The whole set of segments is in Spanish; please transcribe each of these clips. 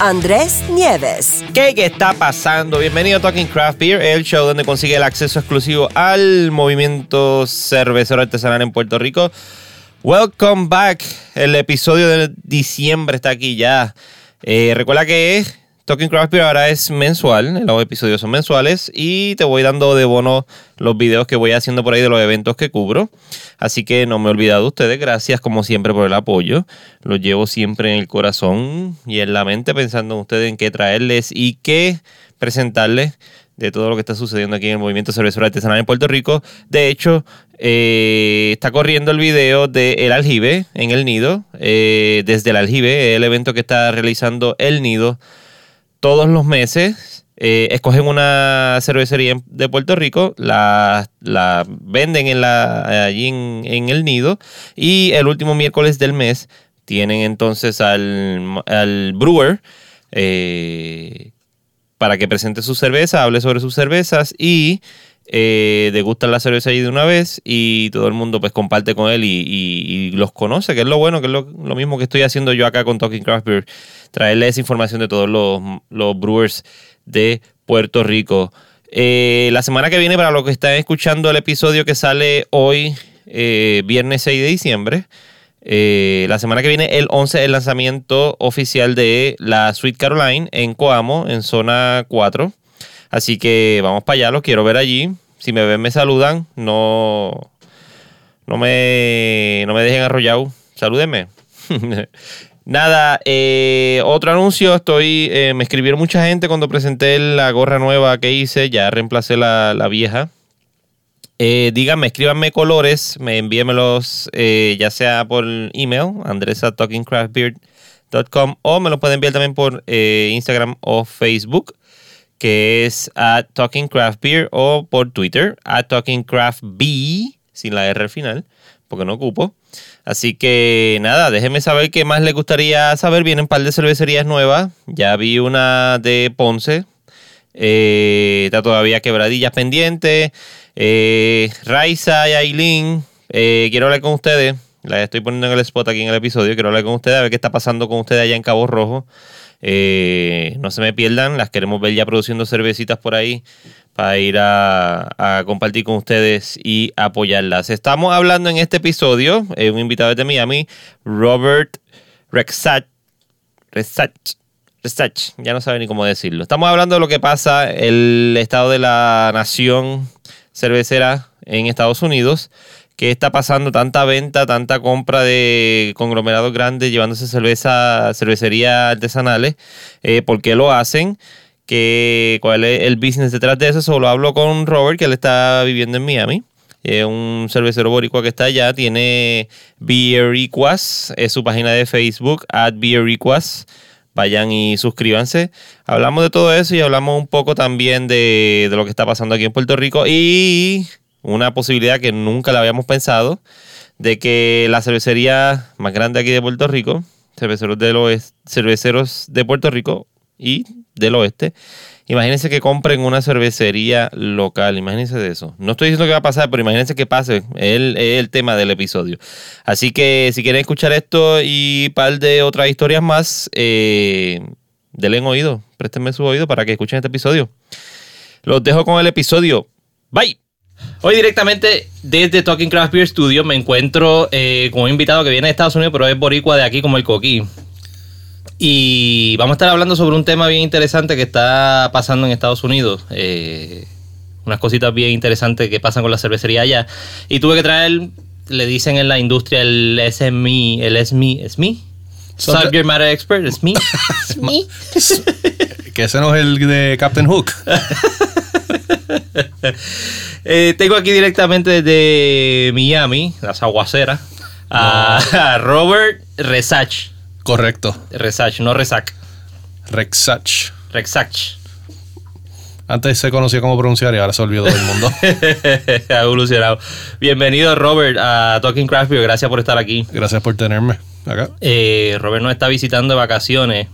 Andrés Nieves. ¿Qué, ¿Qué está pasando? Bienvenido a Talking Craft Beer, el show donde consigue el acceso exclusivo al movimiento cervecero artesanal en Puerto Rico. Welcome back. El episodio de diciembre está aquí ya. Eh, recuerda que Talking Craft Beer ahora es mensual, los episodios son mensuales y te voy dando de bono los videos que voy haciendo por ahí de los eventos que cubro. Así que no me he olvidado de ustedes, gracias como siempre por el apoyo. Los llevo siempre en el corazón y en la mente pensando en ustedes en qué traerles y qué presentarles de todo lo que está sucediendo aquí en el movimiento cervecero artesanal en Puerto Rico. De hecho, eh, está corriendo el video de El Aljibe en el Nido, eh, desde el Aljibe, el evento que está realizando el Nido todos los meses eh, escogen una cervecería de Puerto Rico, la, venden en la, allí en, el nido y el último miércoles del mes tienen entonces al, al brewer eh, para que presente su cerveza, hable sobre sus cervezas y eh, degustan la cerveza allí de una vez y todo el mundo pues comparte con él y, los conoce, que es lo bueno, que es lo, mismo que estoy haciendo yo acá con Talking Craft Beer, traerles información de todos los, brewers de Puerto Rico. Eh, la semana que viene, para los que están escuchando el episodio que sale hoy, eh, viernes 6 de diciembre, eh, la semana que viene, el 11, el lanzamiento oficial de la Sweet Caroline en Coamo, en zona 4. Así que vamos para allá, los quiero ver allí. Si me ven, me saludan. No, no, me, no me dejen arrollado. Salúdenme. Nada, eh, otro anuncio, estoy, eh, me escribieron mucha gente cuando presenté la gorra nueva que hice, ya reemplacé la, vieja. Eh, díganme, escríbanme colores, me envíenmelos ya sea por email, andresa.talkingcraftbeard.com o me los pueden enviar también por Instagram o Facebook que es at Talking Craft Beer o por Twitter, at Talking Craft sin la R al final, porque no ocupo. Así que nada, déjenme saber qué más les gustaría saber. Vienen un par de cervecerías nuevas. Ya vi una de Ponce. Eh, está todavía quebradillas pendientes. Eh, Raiza y Aileen. Eh, quiero hablar con ustedes. La estoy poniendo en el spot aquí en el episodio. Quiero hablar con ustedes a ver qué está pasando con ustedes allá en Cabo Rojo. Eh, no se me pierdan, las queremos ver ya produciendo cervecitas por ahí para ir a, compartir con ustedes y apoyarlas. Estamos hablando en este episodio, eh, un invitado de Miami, Robert Rexach. Resach, ya no sabe ni cómo decirlo. Estamos hablando de lo que pasa, el estado de la nación cervecera en Estados Unidos qué está pasando, tanta venta, tanta compra de conglomerados grandes llevándose cerveza, cervecerías artesanales, eh, por qué lo hacen, ¿Qué, cuál es el business detrás de eso. Solo hablo con Robert, que él está viviendo en Miami. Es un cervecero boricua que está allá, tiene Beer Equas, es su página de Facebook, at Beer Equas. Vayan y suscríbanse. Hablamos de todo eso y hablamos un poco también de, de lo que está pasando aquí en Puerto Rico. Y una posibilidad que nunca la habíamos pensado, de que la cervecería más grande aquí de Puerto Rico, cerveceros, cerveceros de Puerto Rico y del oeste, imagínense que compren una cervecería local, imagínense de eso. No estoy diciendo que va a pasar, pero imagínense que pase, es el, tema del episodio. Así que si quieren escuchar esto y un par de otras historias más, eh, denle oído, préstenme su oído para que escuchen este episodio. Los dejo con el episodio. Bye. Hoy directamente desde Talking Craft Beer Studio me encuentro eh, con un invitado que viene de Estados Unidos, pero es boricua de aquí como el coquí. Y vamos a estar hablando sobre un tema bien interesante que está pasando en Estados Unidos. Eh, unas cositas bien interesantes que pasan con la cervecería allá. Y tuve que traer, le dicen en la industria el SME, el SME, SME. Subject Matter Expert, SME. SME. que ese no es el de Captain Hook. Eh, tengo aquí directamente desde Miami, las aguaceras, a, Robert Resach. Correcto. Resach, no Resac. Rexach. Rexach. Antes se conocía como pronunciar y ahora se olvidó del mundo. ha evolucionado. Bienvenido, Robert, a Talking Craft Beer. Gracias por estar aquí. Gracias por tenerme acá. Eh, Robert nos está visitando de vacaciones.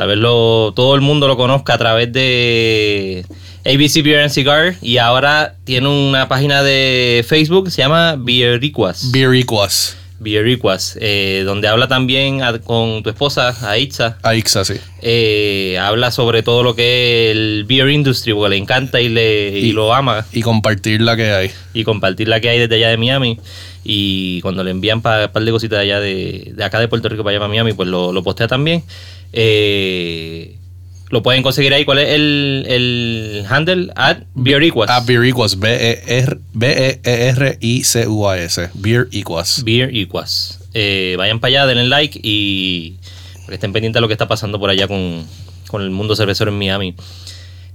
Tal vez lo, todo el mundo lo conozca a través de ABC Beer and Cigar. Y ahora tiene una página de Facebook que se llama Beeriquas. Beeriquas. Beeriquas, eh, donde habla también a- con tu esposa, Aitza. Aixa, sí. Eh, habla sobre todo lo que es el beer industry, porque le encanta y, le, y Y- lo ama. Y compartir la que hay. y compartir la que hay desde allá de Miami. Y cuando le envían pa- un par de cositas de allá de, de acá de Puerto Rico para allá para Miami, pues lo, lo postea también. Eh, lo pueden conseguir ahí. ¿Cuál es el, el handle? At Beeriquas. Ah, Beeriquas. B-E-R- B-E-E-R-I-C-U-A-S. Beeriquas. Beeriquas. Eh, vayan para allá, denle like y para estén pendientes de lo que está pasando por allá con, con el mundo cervecero en Miami.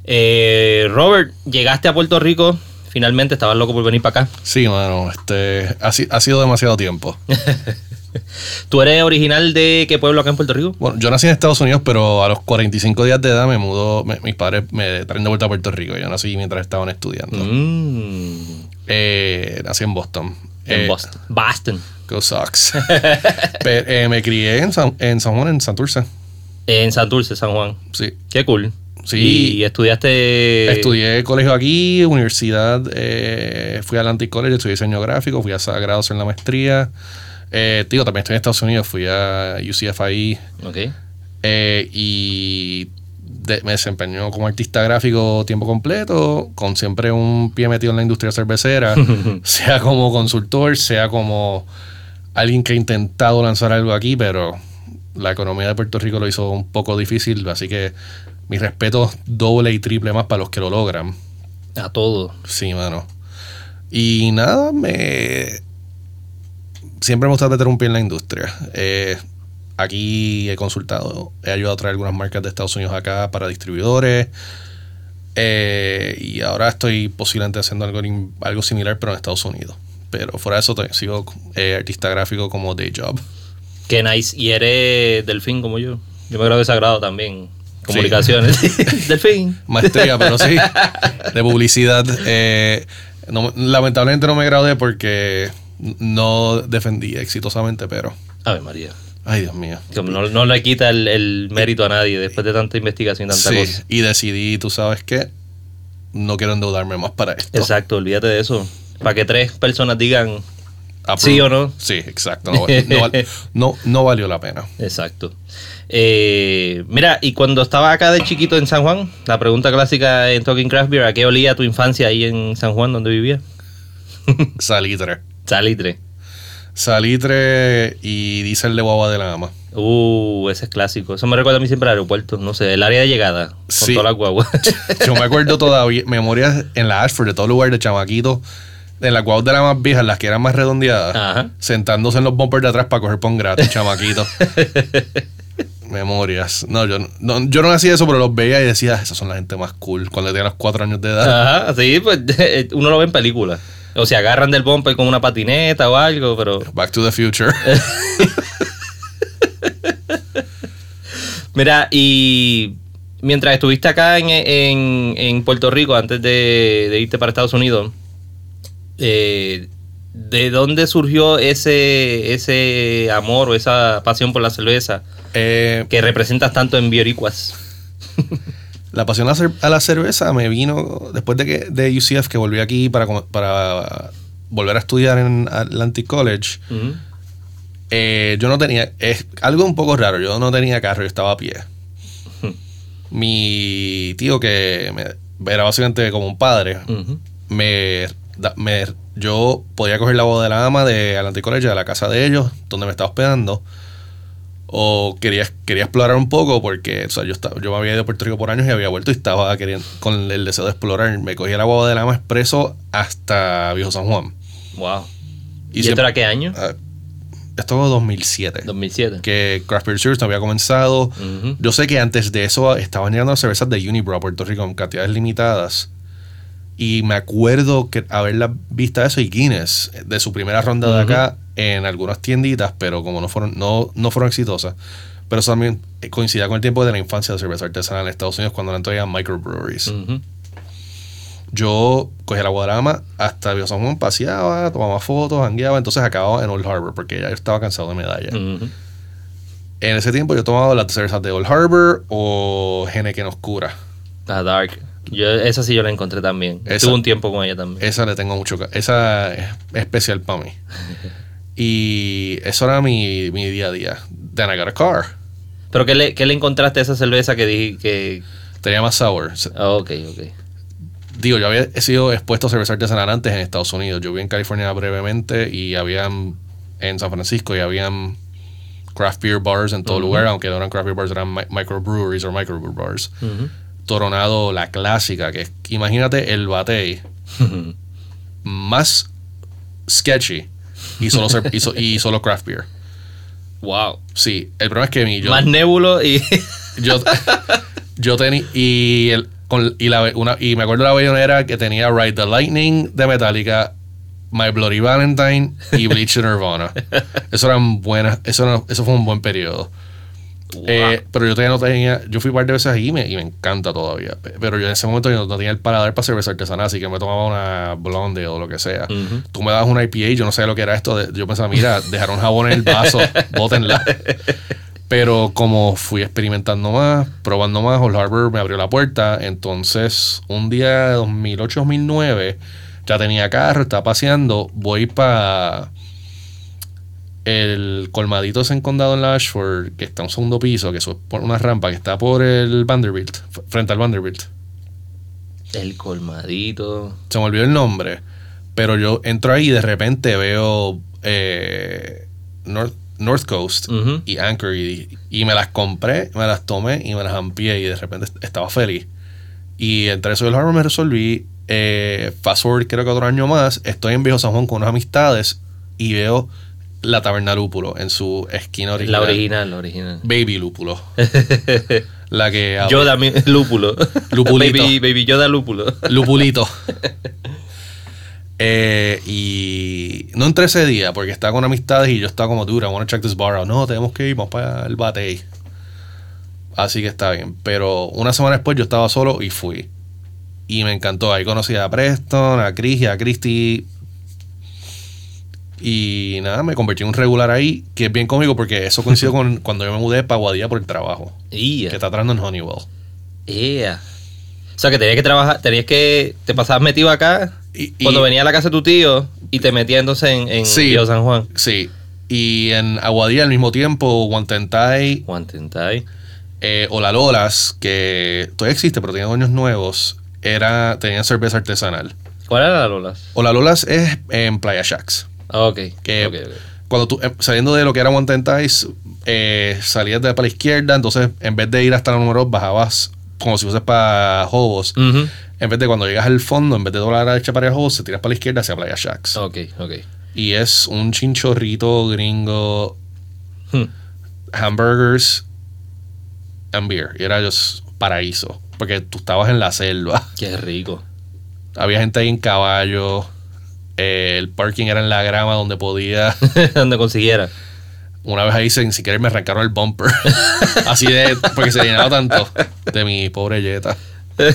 Eh, Robert, llegaste a Puerto Rico. Finalmente, estabas loco por venir para acá. Sí, mano. Este, ha, si- ha sido demasiado tiempo. ¿Tú eres original de qué pueblo acá en Puerto Rico? Bueno, yo nací en Estados Unidos, pero a los 45 días de edad me mudó. me- mis padres me traen de vuelta a Puerto Rico. Yo nací mientras estaban estudiando. Mm, Eh, nací en Boston. en Eh, Boston. Boston. Go Sox. Pero, eh, me crié en San, en San Juan, en Santurce. En Santurce, San Juan. Sí. Qué cool. Sí. Y estudiaste. Estudié colegio aquí, universidad, eh, fui a Atlantic College, estudié diseño gráfico, fui a Sagrados en la maestría. Eh, digo, también estoy en Estados Unidos, fui a UCFI Ok. eh, y de- me desempeñó como artista gráfico tiempo completo, con siempre un pie metido en la industria cervecera, sea como consultor, sea como alguien que ha intentado lanzar algo aquí, pero la economía de Puerto Rico lo hizo un poco difícil, así que mi respeto doble y triple más para los que lo logran. A todo. Sí, mano. Y nada, me. Siempre me gusta meter un pie en la industria. Eh, aquí he consultado, he ayudado a traer algunas marcas de Estados Unidos acá para distribuidores. Eh, y ahora estoy posiblemente haciendo algo, algo similar, pero en Estados Unidos. Pero fuera de eso, sigo eh, artista gráfico como day job. Qué nice. Y eres delfín como yo. Yo me gradué sagrado también. Comunicaciones. delfín. Maestría, pero sí, de publicidad. Eh, no- lamentablemente no me gradué porque no defendí exitosamente, pero. A ver, María. Ay, Dios mío. No, no le quita el, el mérito a nadie después de tanta investigación y tanta Sí, cosa. y decidí, tú sabes qué, no quiero endeudarme más para esto. Exacto, olvídate de eso. Para que tres personas digan. ¿Sí o no? Sí, exacto. No, no val- no- no valió la pena. Exacto. Eh, mira, y cuando estaba acá de chiquito en San Juan, la pregunta clásica en Talking Craft Beer, ¿a qué olía tu infancia ahí en San Juan donde vivías? Salitre. Salitre. Salitre y diésel de guagua de la ama. Uh, ese es clásico. Eso me recuerda a mí siempre al aeropuerto. No sé, el área de llegada. Con Sí. todas las guaguas. Yo me acuerdo todavía, memorias en la Ashford, de todo lugar de chamaquito, en las guaguas de la más viejas, las que eran más redondeadas, Ajá. sentándose en los bumpers de atrás para coger pon gratis, chamaquito. Memorias. No yo, no, yo no hacía eso, pero los veía y decía, esas son la gente más cool cuando tenía los cuatro años de edad. Ajá, sí, pues uno lo ve en películas. O se agarran del bumper con una patineta o algo, pero... Back to the future. Mira, y mientras estuviste acá en, en- en Puerto Rico, antes de, de irte para Estados Unidos, eh, ¿de dónde surgió ese, ese amor o esa pasión por la cerveza Eh, que representas tanto en Bioricuas? La pasión a la, cer- a la cerveza me vino después de que de UCF que volví aquí para, para volver a estudiar en Atlantic College. Eh, yo no tenía es algo un poco raro. Yo no tenía carro, yo estaba a pie. Mi tío que me, era básicamente como un padre me, da- me- yo podía coger la boda de la ama de Atlantic College de la casa de ellos donde me estaba hospedando o quería, quería explorar un poco porque o sea, yo, estaba, yo me había ido a Puerto Rico por años y había vuelto y estaba queriendo, con el deseo de explorar. Me cogí la boda de la ama expreso hasta Viejo San Juan. Wow. ¿Y, Y esto era qué año? Ah, esto fue 2007. 2007. Que Craft Beer Series no había comenzado. Ujú. Yo sé que antes de eso estaban llegando las cervezas de Unibro a Puerto Rico en cantidades limitadas. Y me acuerdo que haberla vista eso y Guinness de su primera ronda de Ujú. acá en algunas tienditas, pero como no fueron, no, no fueron exitosas. Pero eso también coincidía con el tiempo de la infancia de cerveza artesanal en Estados Unidos cuando eran todavía microbreweries. Ujú. Yo cogía la Guadarrama hasta Viejo San Juan, paseaba, tomaba fotos, hangueaba, entonces acababa en Old Harbor porque ya yo estaba cansado de medallas. Ujú. En ese tiempo yo tomaba las cervezas de Old Harbor o Henneken Oscura. La Dark. Yo, esa sí yo la encontré también. Esa- Estuve un tiempo con ella también. Esa le tengo mucho... Esa es especial para mí. y eso era mi, mi día a día. Then I got a car. ¿Pero qué le, qué le encontraste a esa cerveza que dije que... Tenía más sour. Se- Ah, ok, ok. Digo, yo había sido expuesto a cerveza artesanal antes en Estados Unidos. Yo viví en California brevemente y habían en San Francisco y habían craft beer bars en todo lugar, aunque no eran craft beer bars, eran mi- microbreweries o microbrew bars. Ujú. Toronado, la clásica, que es- imagínate el batey más sketchy y solo, cer- y, so- y solo craft beer. wow. Sí, el problema es que mi, yo, Más nébulo y... yo, yo tenía y el, con, y, la, una, y me acuerdo de la bellonera que tenía Ride the Lightning de Metallica, My Bloody Valentine y Bleach Nirvana. Eso eran buenas, eso, eso fue un buen periodo. Eh, pero yo todavía no tenía, yo fui un par de veces ahí y me, y me encanta todavía. Pe- Pero yo en ese momento yo no, tenía el paladar para cerveza artesanal, así que me tomaba una blonde o lo que sea. Tú me dabas una IPA yo no sabía lo que era esto. yo pensaba, mira, dejaron jabón en el vaso, bótenla. Pero como fui experimentando más, probando más, Old Harbor me abrió la puerta. Entonces, un día de 2008-2009, ya tenía carro, estaba paseando. Voy para el colmadito ese en condado en la Ashford, que está en un segundo piso, que es por una rampa que está por el Vanderbilt, frente al Vanderbilt. El colmadito. Se me olvidó el nombre. Pero yo entro ahí y de repente veo eh, North, North Coast y Anchor y, y me las compré, me las tomé y me las amplié y de repente est- estaba feliz. Y entre eso y el Harbor me resolví. Eh, fast forward creo que otro año más, estoy en Viejo San Juan con unas amistades y veo la taberna Lúpulo en su esquina original. La original, la original. Baby Lúpulo. la que Yoda, lúpulo. Lupulito. baby, baby Yoda lúpulo. Lupulito. Eh, y no entré ese día porque estaba con amistades y yo estaba como dura, I wanna check this bar out. No, tenemos que ir, vamos para el batey. Así que está bien. Pero una semana después yo estaba solo y fui. Y me encantó. Ahí conocí a Preston, a Chris y a Christy. Y nada, me convertí en un regular ahí, que es bien cómico porque eso coincidió con cuando yo me mudé para Guadilla por el trabajo, Ia. que está atrás en Honeywell. O sea, que tenías que trabajar, tenías que, te pasabas metido acá Y- y- cuando venía a la casa de tu tío y te metías entonces en, en Sí. Río San Juan. Sí. Y en Aguadilla al mismo tiempo, Guantentai Juan Tentay. eh, o la Lolas, que todavía existe, pero tiene dueños nuevos, era, tenían cerveza artesanal. ¿Cuál era la Lolas? O la Lolas es en Playa Shacks. Ah, ok. Que cuando tú, eh, saliendo de lo que era Guantentais, eh, salías de para la izquierda, entonces en vez de ir hasta la número dos, bajabas como si fuese para Hobos. En vez de cuando llegas al fondo, en vez de doblar a la derecha para Hobos, se tiras para la izquierda hacia Playa Shacks. Ok, ok. Y es un chinchorrito gringo Hmm. hamburgers and beer. Y era just paraíso. Porque tú estabas en la selva. Qué rico. Había gente ahí en caballo. Eh, el parking era en la grama donde podía. Donde consiguiera. Una vez ahí sin siquiera me arrancaron el bumper. Así de. Porque se llenaba tanto de mi pobre Jetta.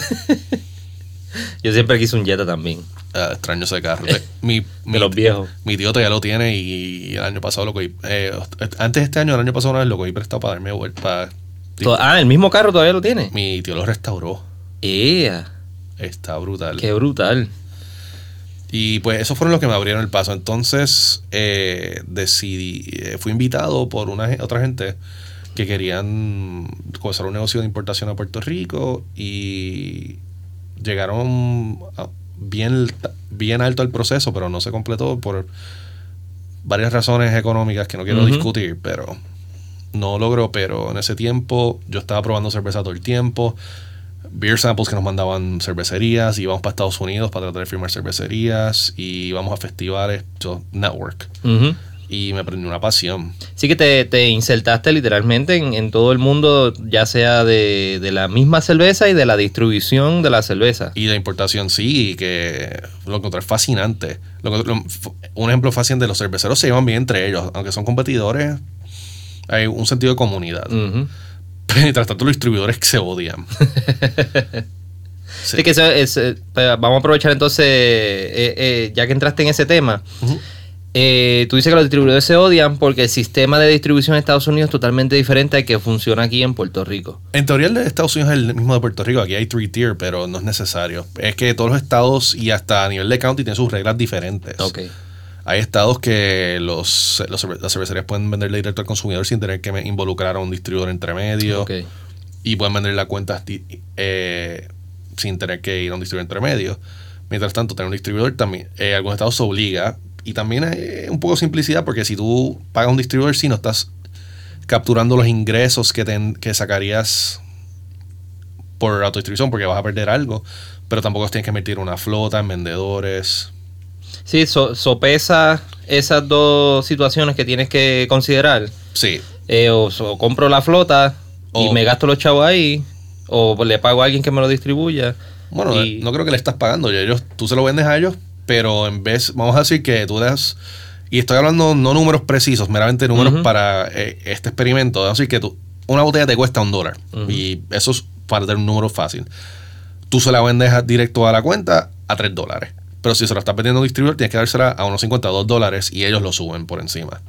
Yo siempre quise un Jetta también. Ah, extraño ese carro. Mi, mi, De los viejos. mi tío todavía lo tiene y el año pasado lo cogí. eh, antes de este año, el año pasado una vez lo cogí prestado para darme vuelta. Ah, el mismo carro todavía lo tiene. Mi tío lo restauró. Ea. Está brutal. Qué brutal. Y pues esos fueron los que me abrieron el paso. Entonces eh, decidí, eh, fui invitado por una otra gente que querían comenzar un negocio de importación a Puerto Rico y llegaron a- bien, bien alto el proceso, pero no se completó por varias razones económicas que no quiero discutir, pero no logró. Pero en ese tiempo yo estaba probando cerveza todo el tiempo beer samples que nos mandaban cervecerías, íbamos para Estados Unidos para tratar de firmar cervecerías y íbamos a festivales, so, network. Ujú. Y me prendí una pasión. Sí que te, te insertaste literalmente en, en todo el mundo, ya sea de, de la misma cerveza y de la distribución de la cerveza. Y de importación sí, que lo encontré fascinante. Lo lo- un ejemplo fácil de los cerveceros se llevan bien entre ellos, aunque son competidores. Hay un sentido de comunidad. Ujú. Mientras tanto, los distribuidores se odian. Sí, que eso es, eh, pues, vamos a aprovechar entonces, eh, eh, ya que entraste en ese tema, eh, tú dices que los distribuidores se odian porque el sistema de distribución en Estados Unidos es totalmente diferente al que funciona aquí en Puerto Rico. En teoría el de Estados Unidos es el mismo de Puerto Rico. Aquí hay three tier, pero no es necesario. Es que todos los estados y hasta a nivel de county tienen sus reglas diferentes. Ok. Hay estados que los, las cervecerías pueden venderle directo al consumidor sin tener que involucrar a un distribuidor entre medio. Y pueden vender la cuenta eh, sin tener que ir a un distribuidor entre medio. Mientras tanto, tener un distribuidor también, eh, algunos estados se obliga. Y también hay un poco de simplicidad porque si tú pagas un distribuidor, si no estás capturando los ingresos que, que sacarías por autodistribución porque vas a perder algo, pero tampoco tienes que meter una flota en vendedores. Sí, so- sopesa esas dos situaciones que tienes que considerar. Sí, Eh, o, o compro la flota y me gasto los chavos ahí, o le pago a alguien que me lo distribuya. Bueno, Y- no creo que le estás pagando. Ellos, tú se lo vendes a ellos, pero en vez, vamos a decir que tú das, y estoy hablando no números precisos, meramente números para eh, este experimento. Vamos a decir que tú, una botella te cuesta un dólar, y eso es para tener un número fácil. Tú se la vendes directo a la cuenta a 3 dólares. Pero si se lo estás vendiendo a un distribuidor, tienes que dársela a unos 52 dólares y ellos lo suben por encima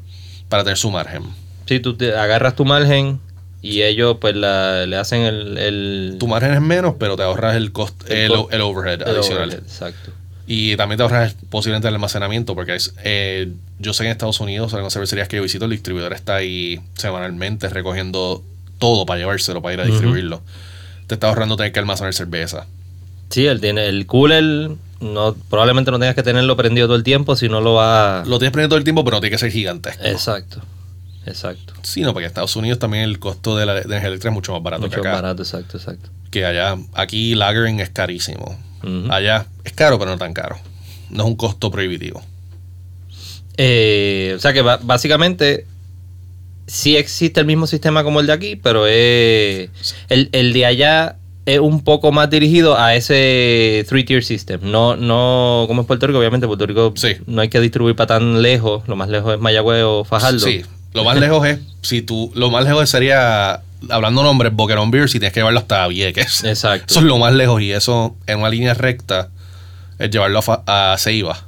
para tener su margen. Sí, tú te agarras tu margen y ellos pues la- le hacen el, el, Tu margen es menos, pero te ahorras el cost, El el, co- el overhead adicional. overhead, Exacto. Y también te ahorras posiblemente el almacenamiento, porque es, eh, yo sé que en Estados Unidos, en las cervecerías que yo visito, el distribuidor está ahí semanalmente recogiendo todo para llevárselo, para ir a distribuirlo. Te está ahorrando tener que almacenar cerveza. Sí, él tiene el cooler, no, probablemente no tengas que tenerlo prendido todo el tiempo, si no lo va... Lo tienes prendido todo el tiempo, pero no tiene que ser gigantesco. Exacto, exacto. Sí, no, porque en Estados Unidos también el costo de la de energía eléctrica es mucho más barato Mucho que acá. barato, exacto, exacto. Que allá, aquí lagering es carísimo. Allá es caro, pero no tan caro. No es un costo prohibitivo. Eh, o sea que básicamente sí existe el mismo sistema como el de aquí, pero es, el, el de allá es un poco más dirigido a ese three-tier system. No, no como en Puerto Rico, obviamente Puerto Rico Sí. no hay que distribuir para tan lejos. Lo más lejos es Mayagüez o Fajardo. Sí, lo más lejos es, si tú, lo más lejos sería, hablando nombres, Boquerón Beer, si tienes que llevarlo hasta Vieques. Exacto. Eso es lo más lejos y eso en una línea recta es llevarlo a, a Ceiba.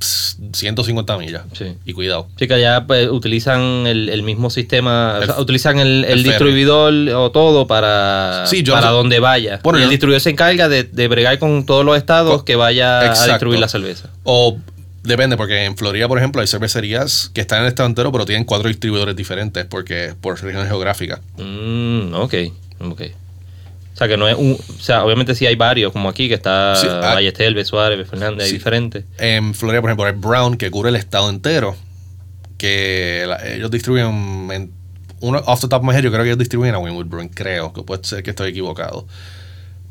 150 millas. Sí. Y cuidado. Sí, que allá pues, utilizan el, el mismo sistema, o El- sea, utilizan el, el distribuidor o todo para, Sí, yo para donde vaya. Bueno, y el yo- distribuidor se encarga de, de bregar con todos los estados que vaya a distribuir la cerveza. O depende, porque en Florida, por ejemplo, hay cervecerías que están en el estado entero, pero tienen cuatro distribuidores diferentes porque por región geográfica. Mm, ok, ok. O sea, que no es un... O sea, obviamente sí hay varios, como aquí, que está Sí, ah- Ballestel, B. Suárez, B. Fernández, hay Sí. diferentes. En Florida, por ejemplo, hay Brown, que cubre el estado entero, que la- ellos distribuyen en uno off the top of my head, yo creo que ellos distribuyen a Winwood Brewing, creo, que puede ser que estoy equivocado.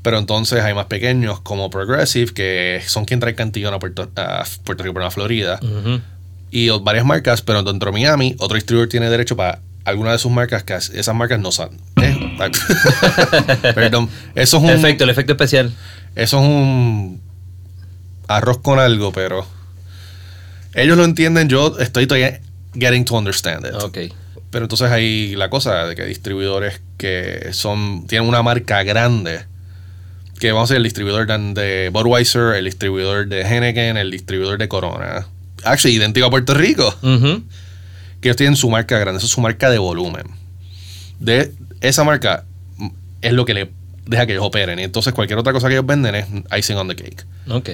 Pero entonces hay más pequeños como Progressive, que son quien trae Cantillón a Puerto, a Puerto Rico, pero a Florida. Y varias marcas, pero dentro de Miami, otro distribuidor tiene derecho para alguna de sus marcas, que as- esas marcas no son. eh, Perdón. Eso es un. Efecto, el efecto especial. Eso es un arroz con algo, pero ellos lo entienden. Yo estoy todavía getting to understand it. Ok. Pero entonces hay la cosa de que distribuidores que son tienen una marca grande. Que vamos a decir el distribuidor de- Budweiser, el distribuidor de Henneken, el distribuidor de Corona. Actually, idéntico a Puerto Rico. Ujú. Que ellos tienen su marca grande. Eso es su marca de volumen. De esa marca es lo que le deja que ellos operen. Y entonces cualquier otra cosa que ellos venden es icing on the cake. Ok.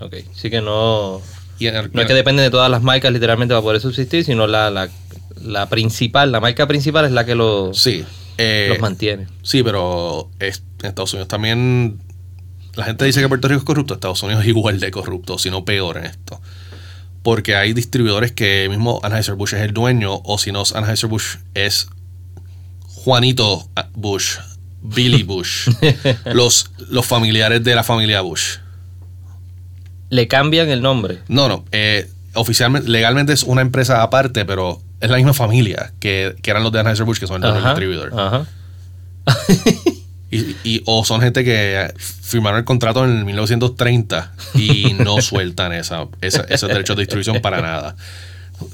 Ok. Sí que no... Y en el- No es que depende de todas las marcas literalmente para poder subsistir, sino la, la, la principal, la marca principal es la que los, Sí. eh, los mantiene. sí, pero es- en Estados Unidos también la gente dice que Puerto Rico es corrupto. Estados Unidos es igual de corrupto, si no peor en esto. Porque hay distribuidores que mismo Anheuser-Busch es el dueño, o si no, Anheuser-Busch es Juanito Bush, Billy Bush, los, los familiares de la familia Bush. Le cambian el nombre. No, no. eh, oficialmente, legalmente es una empresa aparte, pero es la misma familia que, que eran los de Anheuser-Busch, que son el Ajá, distribuidor. Ajá. Y, y- o son gente que firmaron el contrato en el 1930 y no sueltan esa, esa- esos derechos de distribución para nada.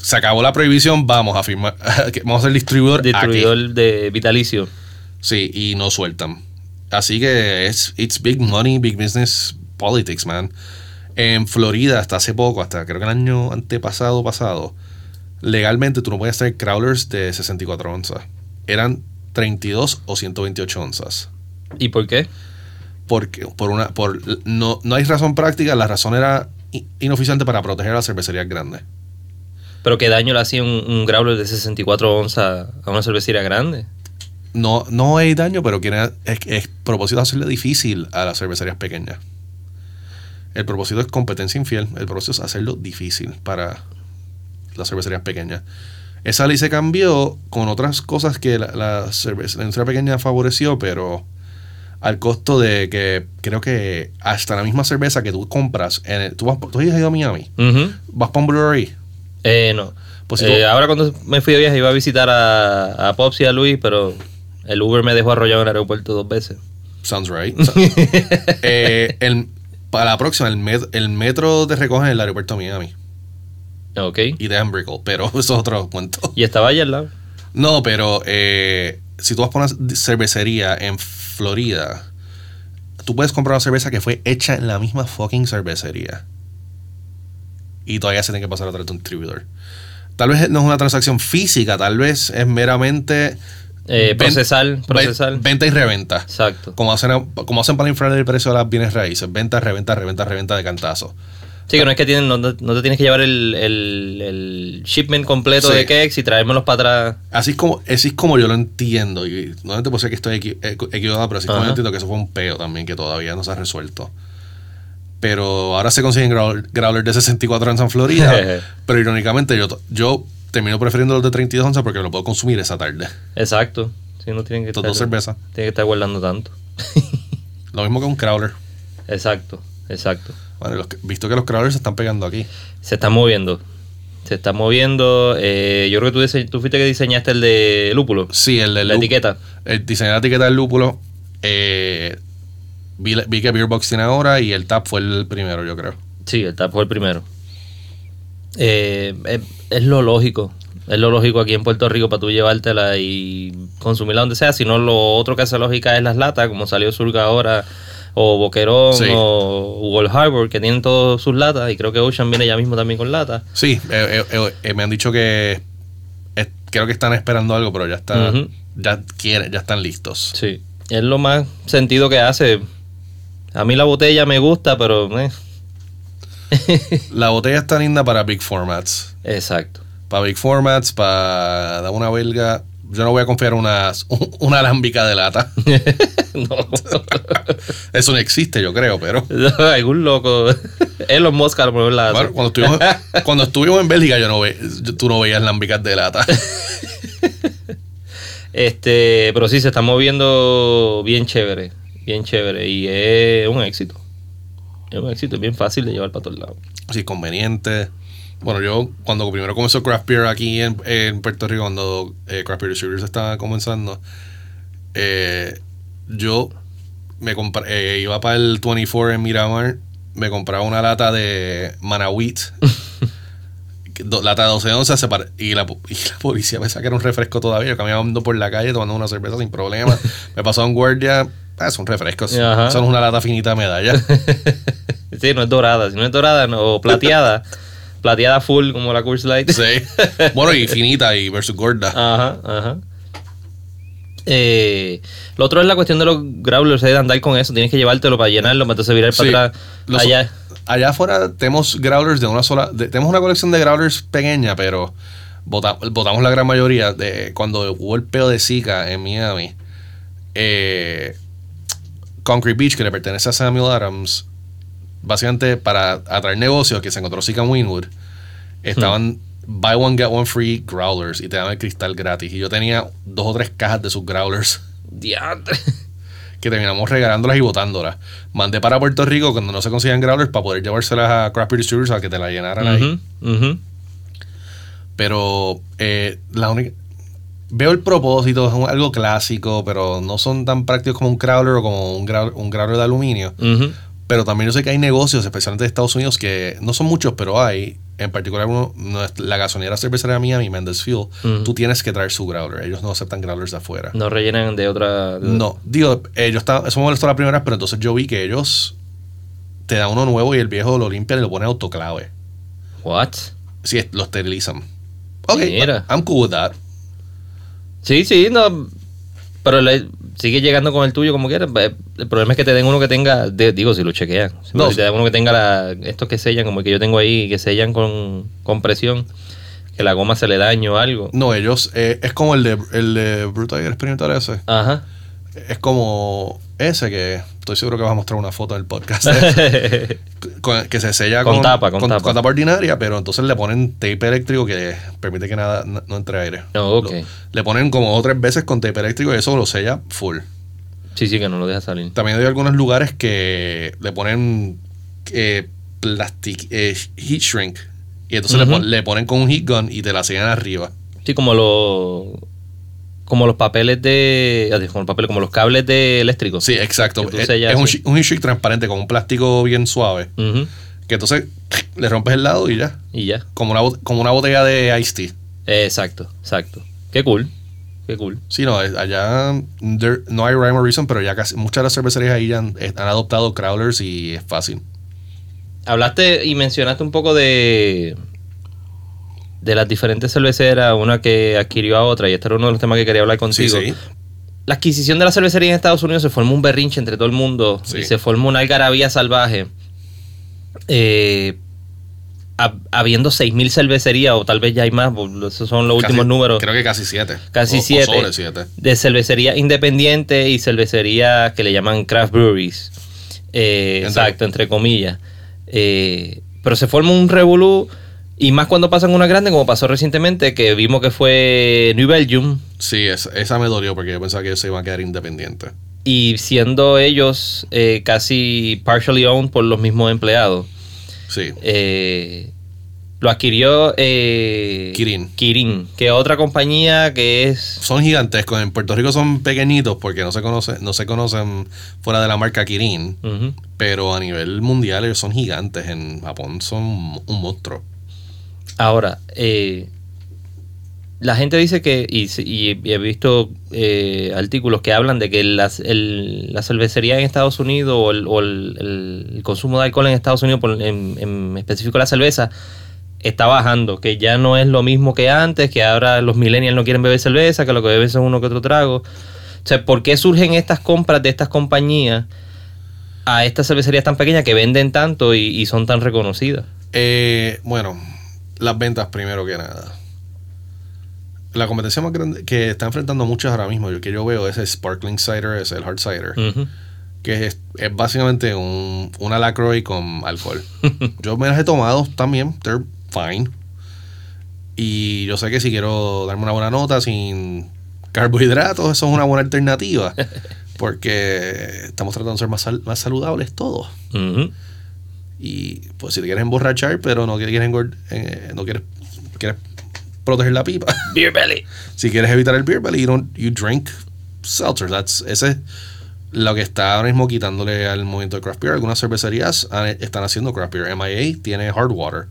se acabó la prohibición, vamos a firmar, vamos a ser distribuidor, aquí. Distribuidor de vitalicio. Sí, y no sueltan. Así que es it's big money, big business politics, man. En Florida, hasta hace poco, hasta creo que el año antepasado, pasado, legalmente tú no puedes tener crawlers de 64 onzas. Eran 32 o 128 onzas. ¿Y por qué? Porque por una, por, no, no hay razón práctica, la razón era i- inoficiente para proteger a las cervecerías grandes. Pero qué daño le hacía un, un growler de 64 onzas a una cervecería grande. No, no hay daño, pero quieren, es, es propósito hacerle difícil a las cervecerías pequeñas. El propósito es competencia infiel. El propósito es hacerlo difícil para las cervecerías pequeñas. Esa ley se cambió con otras cosas que la, la, cerveza- la industria pequeña favoreció, pero al costo de que creo que hasta la misma cerveza que tú compras, en el- tú, vas, tú has ido a Miami, vas para un brewery, Eh, no. Pues si Eh, ahora cuando me fui de viaje iba a visitar a, a Pops y a Luis, pero el Uber me dejó arrollado en el aeropuerto dos veces. Sounds right. Eh, el- para la próxima, el, met- el metro te recoge en el aeropuerto de Miami Ok. y te dan Brickell, pero eso es otro cuento. Y estaba allá al lado. No, pero eh, si tú vas por una cervecería en Florida, tú puedes comprar una cerveza que fue hecha en la misma fucking cervecería. Y todavía se tiene que pasar a través de un distribuidor. Tal vez no es una transacción física, tal vez es meramente Eh, procesar, procesar. venta y reventa. Exacto. Como hacen, como hacen para inflar el precio de las bienes raíces. Venta, reventa, reventa, reventa de cantazo. Sí, que no es que tienen, no, no te tienes que llevar el, el, el shipment completo Sí. de cakes y traérmelos para atrás. Así es como, así es como yo lo entiendo. Y no te puedo decir que estoy equi- equ- equivocado, pero así es como yo entiendo que eso fue un peo también que todavía no se ha resuelto. Pero ahora se consiguen growler, growler de 64 onzas en Florida. pero irónicamente yo, yo termino prefiriendo los de 32 onzas porque lo puedo consumir esa tarde. Exacto. Sí, no tienen que Estas estar, dos cervezas. tienen que estar guardando tanto. Lo mismo que un crawler. exacto, exacto. Bueno, los visto que los crawlers se están pegando aquí. Se está moviendo. Se está moviendo. eh, yo creo que tú, tú fuiste que diseñaste el de lúpulo. Sí, el de La etiqueta. El diseñar la etiqueta del lúpulo. eh, vi, que Beerbox tiene ahora y el tap fue el primero, yo creo. Sí, el tap fue el primero. Eh, es, es lo lógico. Es lo lógico aquí en Puerto Rico para tú llevártela y consumirla donde sea. Si no, lo otro que hace lógica es las latas, como salió Surga ahora, o Boquerón, Sí. o World Harbor, que tienen todas sus latas. Y creo que Ocean viene ya mismo también con latas. Sí, eh, eh, eh, me han dicho que creo que están esperando algo, pero ya está, Ujú. ya quieren, ya están listos. Sí. Es lo más sentido que hace. A mí la botella me gusta, pero... La botella está linda para big formats. Exacto. Para big formats, para dar una belga. Yo no voy a confiar una, una alámbica de lata. no. Eso no existe, yo creo, pero. Algún loco. Elon Musk a lo mejor la hace. Bueno, cuando estuvimos, cuando estuvimos en Bélgica, yo no ve, tú no veías lámbicas de lata. Este, pero sí, se está moviendo bien chévere. Bien chévere. Y es un éxito. Es un éxito, es bien fácil de llevar para todos lados. Así, conveniente. Bueno, yo cuando primero comenzó Craft Beer aquí en, en Puerto Rico, cuando eh, Craft Beer Distributors estaba comenzando, eh, yo me compra- eh, iba para el 24 en Miramar, me compraba una lata de Manawit, lata de 12 onzas, y, la, y la policía pensaba que era un refresco todavía. Yo caminando por la calle tomando una cerveza sin problema. me pasó un guardia, ah, son refrescos, son una lata finita de medalla. Sí, no es dorada. Si no es dorada, no, o plateada. Plateada full, como la Coors Light. Sí. Bueno, y finita y versus gorda. Ajá, ajá. Eh, lo otro es la cuestión de los growlers, es de andar con eso. Tienes que llevártelo para llenarlo, para entonces virar Sí. para atrás. Los- Allá. Allá afuera tenemos growlers de una sola. de- tenemos una colección de growlers pequeña, pero vota- votamos la gran mayoría. de Cuando hubo el peo de Zika en Miami, eh, Concrete Beach, que le pertenece a Samuel Adams, básicamente para atraer negocios, que se encontró Zika en Winwood, estaban buy one, get one free growlers y te daban el cristal gratis. Y yo tenía dos o tres cajas de sus growlers Diantre. que terminamos regalándolas y botándolas. Mandé para Puerto Rico cuando no se consiguen growlers para poder llevárselas a Craft Beer Distributors a que te la llenaran ahí. Pero eh, la única. Veo el propósito, es algo clásico, pero no son tan prácticos como un crawler o como un, growler, un growler de aluminio. Pero también yo sé que hay negocios, especialmente de Estados Unidos, que no son muchos, pero hay, en particular uno, la gasolinera cervecería mía, mi Mendes Fuel, tú tienes que traer su growler. Ellos no aceptan growlers de afuera. No rellenan de otra. No, digo, ellos estaban, eso me molestó la primera vez, pero entonces yo vi que ellos te dan uno nuevo y el viejo lo limpian y lo ponen autoclave. What? Sí, lo esterilizan. Ok, Mira. I'm cool with that. Sí, sí, no. Pero le, sigue llegando con el tuyo como quieras. Eh, El problema es que te den uno que tenga. de- digo, si lo chequean. Si No. te dan uno que tenga la, estos que sellan, como el que yo tengo ahí, que sellan con, con presión. Que la goma se le daño o algo. No, ellos, eh, es como el de, el de Brutal Experimental ese. Ajá. Es como ese que estoy seguro que vas a mostrar una foto en el podcast. Con- que se sella Con tapa, con tapa. ordinaria, pero entonces le ponen tape eléctrico que permite que nada no, no entre aire. Oh, ok. Lo- le ponen como dos o tres veces con tape eléctrico y eso lo sella full. sí, sí, que no lo deja salir. También hay algunos lugares que le ponen eh, plastic, eh, heat shrink. Y entonces le, Ujú. pon- le ponen con un heat gun y te la sellan arriba. Sí, como los. Como los papeles de. ah, Como los papeles, como los cables de eléctricos. Sí, exacto. Es, un, un heat transparente con un plástico bien suave. Que entonces le rompes el lado y ya. Y ya. Como una, como una botella de iced tea. Eh, exacto, exacto. Qué cool. Qué cool. Sí, no, allá there- no hay rhyme or reason, pero ya casi muchas de las cervecerías ahí ya han, han adoptado crawlers y es fácil. Hablaste y mencionaste un poco de de las diferentes cerveceras, una que adquirió a otra, y este era uno de los temas que quería hablar contigo. Sí, sí. La adquisición de la cervecería en Estados Unidos se formó un berrinche entre todo el mundo Sí. y se formó una algarabía salvaje. Eh, hab- habiendo 6.000 cervecerías, o tal vez ya hay más, esos son los Casi- últimos números. Creo que casi siete. Casi O- o siete. sobre siete. de cervecería independiente y cervecería que le llaman craft breweries. Eh, exacto, entre comillas. Eh, pero se forma un revolú y más cuando pasan una grande, como pasó recientemente, que vimos que fue New Belgium Sí, es- esa me dolió porque yo pensaba que ellos se iban a quedar independientes. y siendo ellos eh, casi partially owned por los mismos empleados. Sí. Eh, lo adquirió eh, Kirin. Kirin, que es otra compañía que es Son gigantescos. En Puerto Rico son pequeñitos porque no se conocen, no se conocen fuera de la marca Kirin. Pero a nivel mundial ellos son gigantes. En Japón son un monstruo. Ahora, eh, la gente dice que, y, he visto eh, artículos que hablan de que las, la cervecería en Estados Unidos o, el, consumo de alcohol en Estados Unidos, en, específico la cerveza, está bajando, que ya no es lo mismo que antes, que ahora los millennials no quieren beber cerveza, que lo que beben son uno que otro trago. O sea, ¿por qué surgen estas compras de estas compañías a estas cervecerías tan pequeñas que venden tanto y, y son tan reconocidas? Eh, bueno, las ventas primero que nada. La competencia más grande que está enfrentando muchas ahora mismo, el que yo veo es el Sparkling Cider, es el Hard Cider, que es, es básicamente un, una Lacroix con alcohol. yo me las he tomado también, they're fine. Y yo sé que si quiero darme una buena nota sin carbohidratos, eso es una buena alternativa. Porque estamos tratando de ser más, sal- más saludables todos. Y pues si te quieres emborrachar, pero no quieres, engord- eh, no quieres, quieres proteger la pipa. Beer belly. si quieres evitar el beer belly, you, don't, you drink seltzer. That's, ese es lo que está ahora mismo quitándole al movimiento de craft beer. Algunas cervecerías han- están haciendo craft beer. MIA tiene hard water.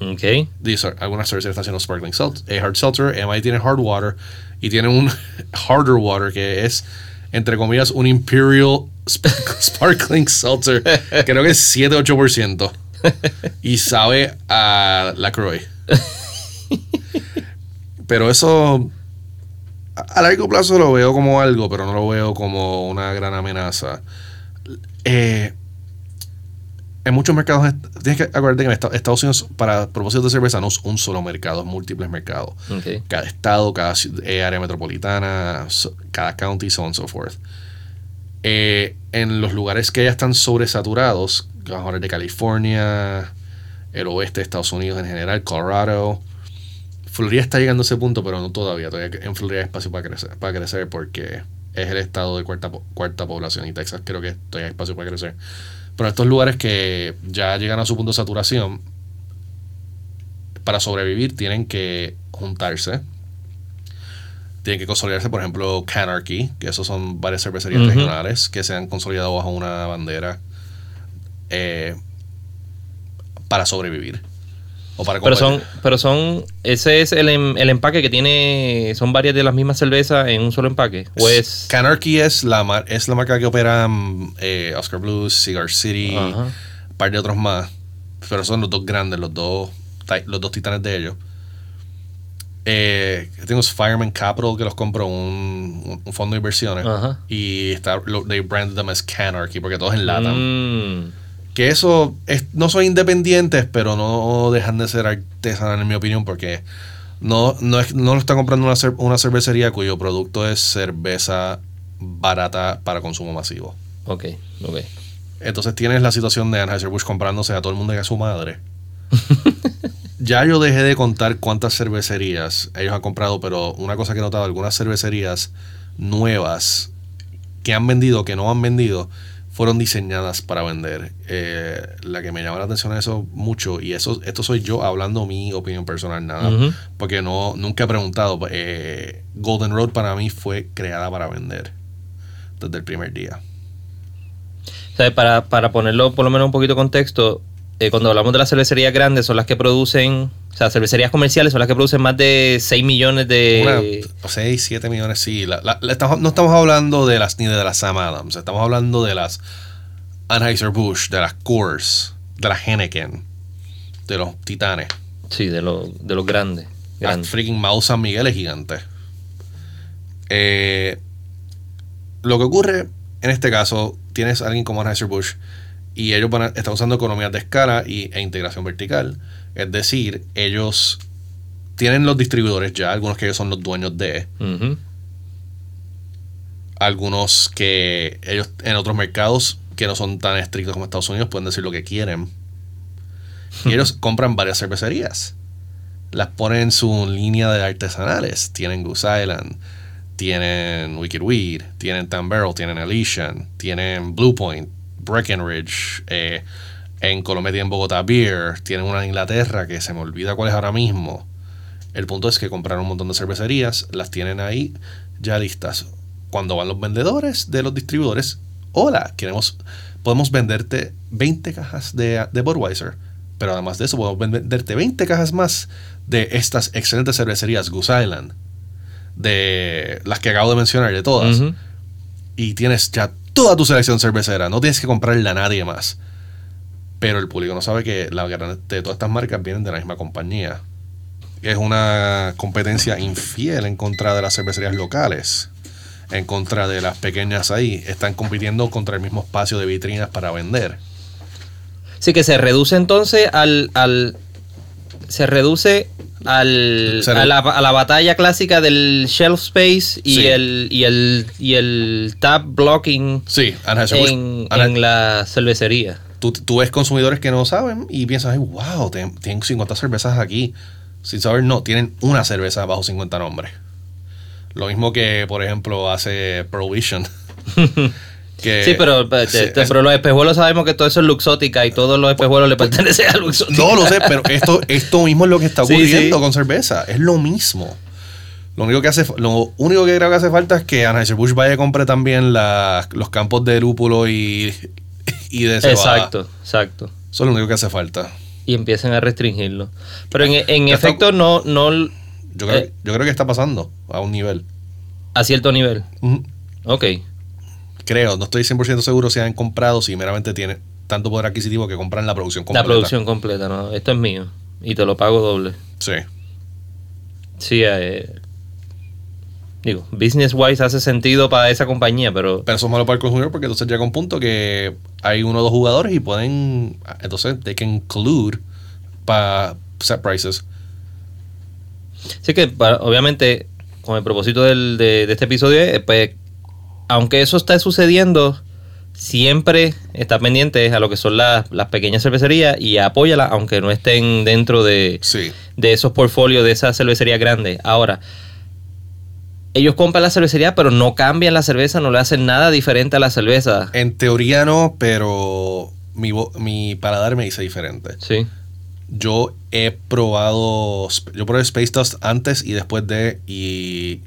Ok. These are- algunas cervecerías están haciendo sparkling salt, eh, hard seltzer. MIA tiene hard water. Y tiene un harder water que es, entre comillas, un imperial sp- sparkling seltzer. Creo que es 7-8%. Y sabe a la Croix. Pero eso a a largo plazo lo veo como algo, pero no lo veo como una gran amenaza. Eh, en muchos mercados, tienes que acordarte que en Esta- Estados Unidos, para propósitos de cerveza, no es un solo mercado, es múltiples mercados. Ok. Cada estado, cada eh, área metropolitana, cada county, so on and so forth. Eh, en los lugares que ya están sobresaturados, vamos a hablar de California, el oeste de Estados Unidos en general, Colorado. Florida está llegando a ese punto, pero no todavía. Todavía en Florida hay espacio para crecer, para crecer porque es el estado de cuarta, cuarta población y Texas creo que todavía hay espacio para crecer. Pero estos lugares que ya llegan a su punto de saturación, para sobrevivir tienen que juntarse. Tienen que consolidarse, por ejemplo, Canarchy, que esos son varias cervecerías regionales que se han consolidado bajo una bandera eh, para sobrevivir. O para Pero son, pero son, ese es el, em- el empaque que tiene, son varias de las mismas cervezas en un solo empaque. O es, Canarchy es la, mar- es la marca que opera mm, eh, Oscar Blues, Cigar City, Ajá. un par de otros más. Pero son los dos grandes, los dos, los dos titanes de ellos. Eh, tengo Fireman Capital que los compró un, un fondo de inversiones. Ajá. Y está, lo, they branded them as Canarchy porque todos enlatan. Mm, Que eso es- no son independientes, pero no dejan de ser artesanales en mi opinión, porque no, no, es- no lo está comprando una, una cervecería cuyo producto es cerveza barata para consumo masivo. ok, ok. Entonces tienes la situación de Anheuser-Busch comprándose a todo el mundo que a su madre. ya yo dejé de contar cuántas cervecerías ellos han comprado, pero una cosa que he notado, algunas cervecerías nuevas que han vendido, que no han vendido, fueron diseñadas para vender. Eh, la que me llama la atención eso mucho, y eso, esto soy yo hablando mi opinión personal, nada, porque no, nunca he preguntado. eh, Golden Road para mí fue creada para vender desde el primer día. O sea, para, para ponerlo por lo menos un poquito en contexto, eh, cuando hablamos de las cervecerías grandes, son las que producen, o sea, cervecerías comerciales son las que producen más de 6 millones de... Una, 6, 7 millones, sí. La- la- la estamos- no estamos hablando de las ni de las Sam Adams. Estamos hablando de las Anheuser-Busch, de las Coors, de las Henneken, de los Titanes. Sí, de, lo- de los grandes. La grandes. freaking Mau San Miguel es gigante. Eh, lo que ocurre en este caso, tienes a alguien como Anheuser-Busch y ellos van a- están usando economías de escala y, e integración vertical. Es decir, ellos tienen los distribuidores ya, algunos que ellos son los dueños de. Algunos que ellos en otros mercados que no son tan estrictos como Estados Unidos pueden decir lo que quieren. Y ellos compran varias cervecerías. Las ponen en su línea de artesanales. Tienen Goose Island, tienen Wicked Weed, tienen Tan Barrel, tienen Elysian, tienen Blue Point, Breckenridge. eh, en Colombia tienen Bogotá Beer, tienen una en Inglaterra que se me olvida cuál es ahora mismo. El punto es que compraron un montón de cervecerías, las tienen ahí ya listas. Cuando van los vendedores de los distribuidores, hola, queremos, podemos venderte 20 cajas de, de Budweiser, pero además de eso podemos venderte 20 cajas más de estas excelentes cervecerías Goose Island, de las que acabo de mencionar, de todas. Y tienes ya toda tu selección cervecera, no tienes que comprarle a nadie más. Pero el público no sabe que la gran de todas estas marcas vienen de la misma compañía. Es una competencia infiel en contra de las cervecerías locales, en contra de las pequeñas ahí. Están compitiendo contra el mismo espacio de vitrinas para vender. Sí, que se reduce entonces al. al se reduce al, a, la, a la batalla clásica del shelf space y, Sí. el, y, el, y el tab blocking Sí, en, en la cervecería. Tú, tú ves consumidores que no saben y piensas, "Ay, wow, ten- tienen 50 cervezas aquí. Sin saber, no, tienen una cerveza bajo 50 nombres. Lo mismo que, por ejemplo, hace Prohibition. que, sí, pero, sí, te- es- pero los espejuelos sabemos que todo eso es luxótica y todos los espejuelos le pertenecen a luxótica. No lo sé, pero esto, esto mismo es lo que está ocurriendo sí. con cerveza. Es lo mismo. Lo único que hace, lo único que creo que hace falta es que Anheuser-Busch vaya y compre también la- los campos de lúpulo y, y de cebada. Exacto, exacto. Eso es lo único que hace falta. Y empiecen a restringirlo. Pero en, en está- efecto, no, no Yo creo, Eh. yo creo que está pasando a un nivel. a cierto nivel. Ujú. Ok. Creo, no estoy 100% seguro si han comprado, si meramente tienen tanto poder adquisitivo que compran la producción completa. La producción completa, ¿no? Esto es mío. Y te lo pago doble. Sí. Sí, eh, digo, business wise hace sentido para esa compañía, pero Pero eso es malo para el consumidor porque entonces llega un punto que hay uno o dos jugadores y pueden, entonces, they can collude para set prices. sí que para- obviamente con el propósito del- de, de este episodio, es, pues, aunque eso está sucediendo, siempre está pendiente a lo que son las, las pequeñas cervecerías y apóyalas, aunque no estén dentro de, Sí. de esos portfolios de esas cervecerías grandes. Ahora, ellos compran la cervecería, pero no cambian la cerveza, no le hacen nada diferente a la cerveza. En teoría no, pero mi, mi paladar me dice diferente. Sí. Yo he probado, yo probé Space Dust antes y después de, y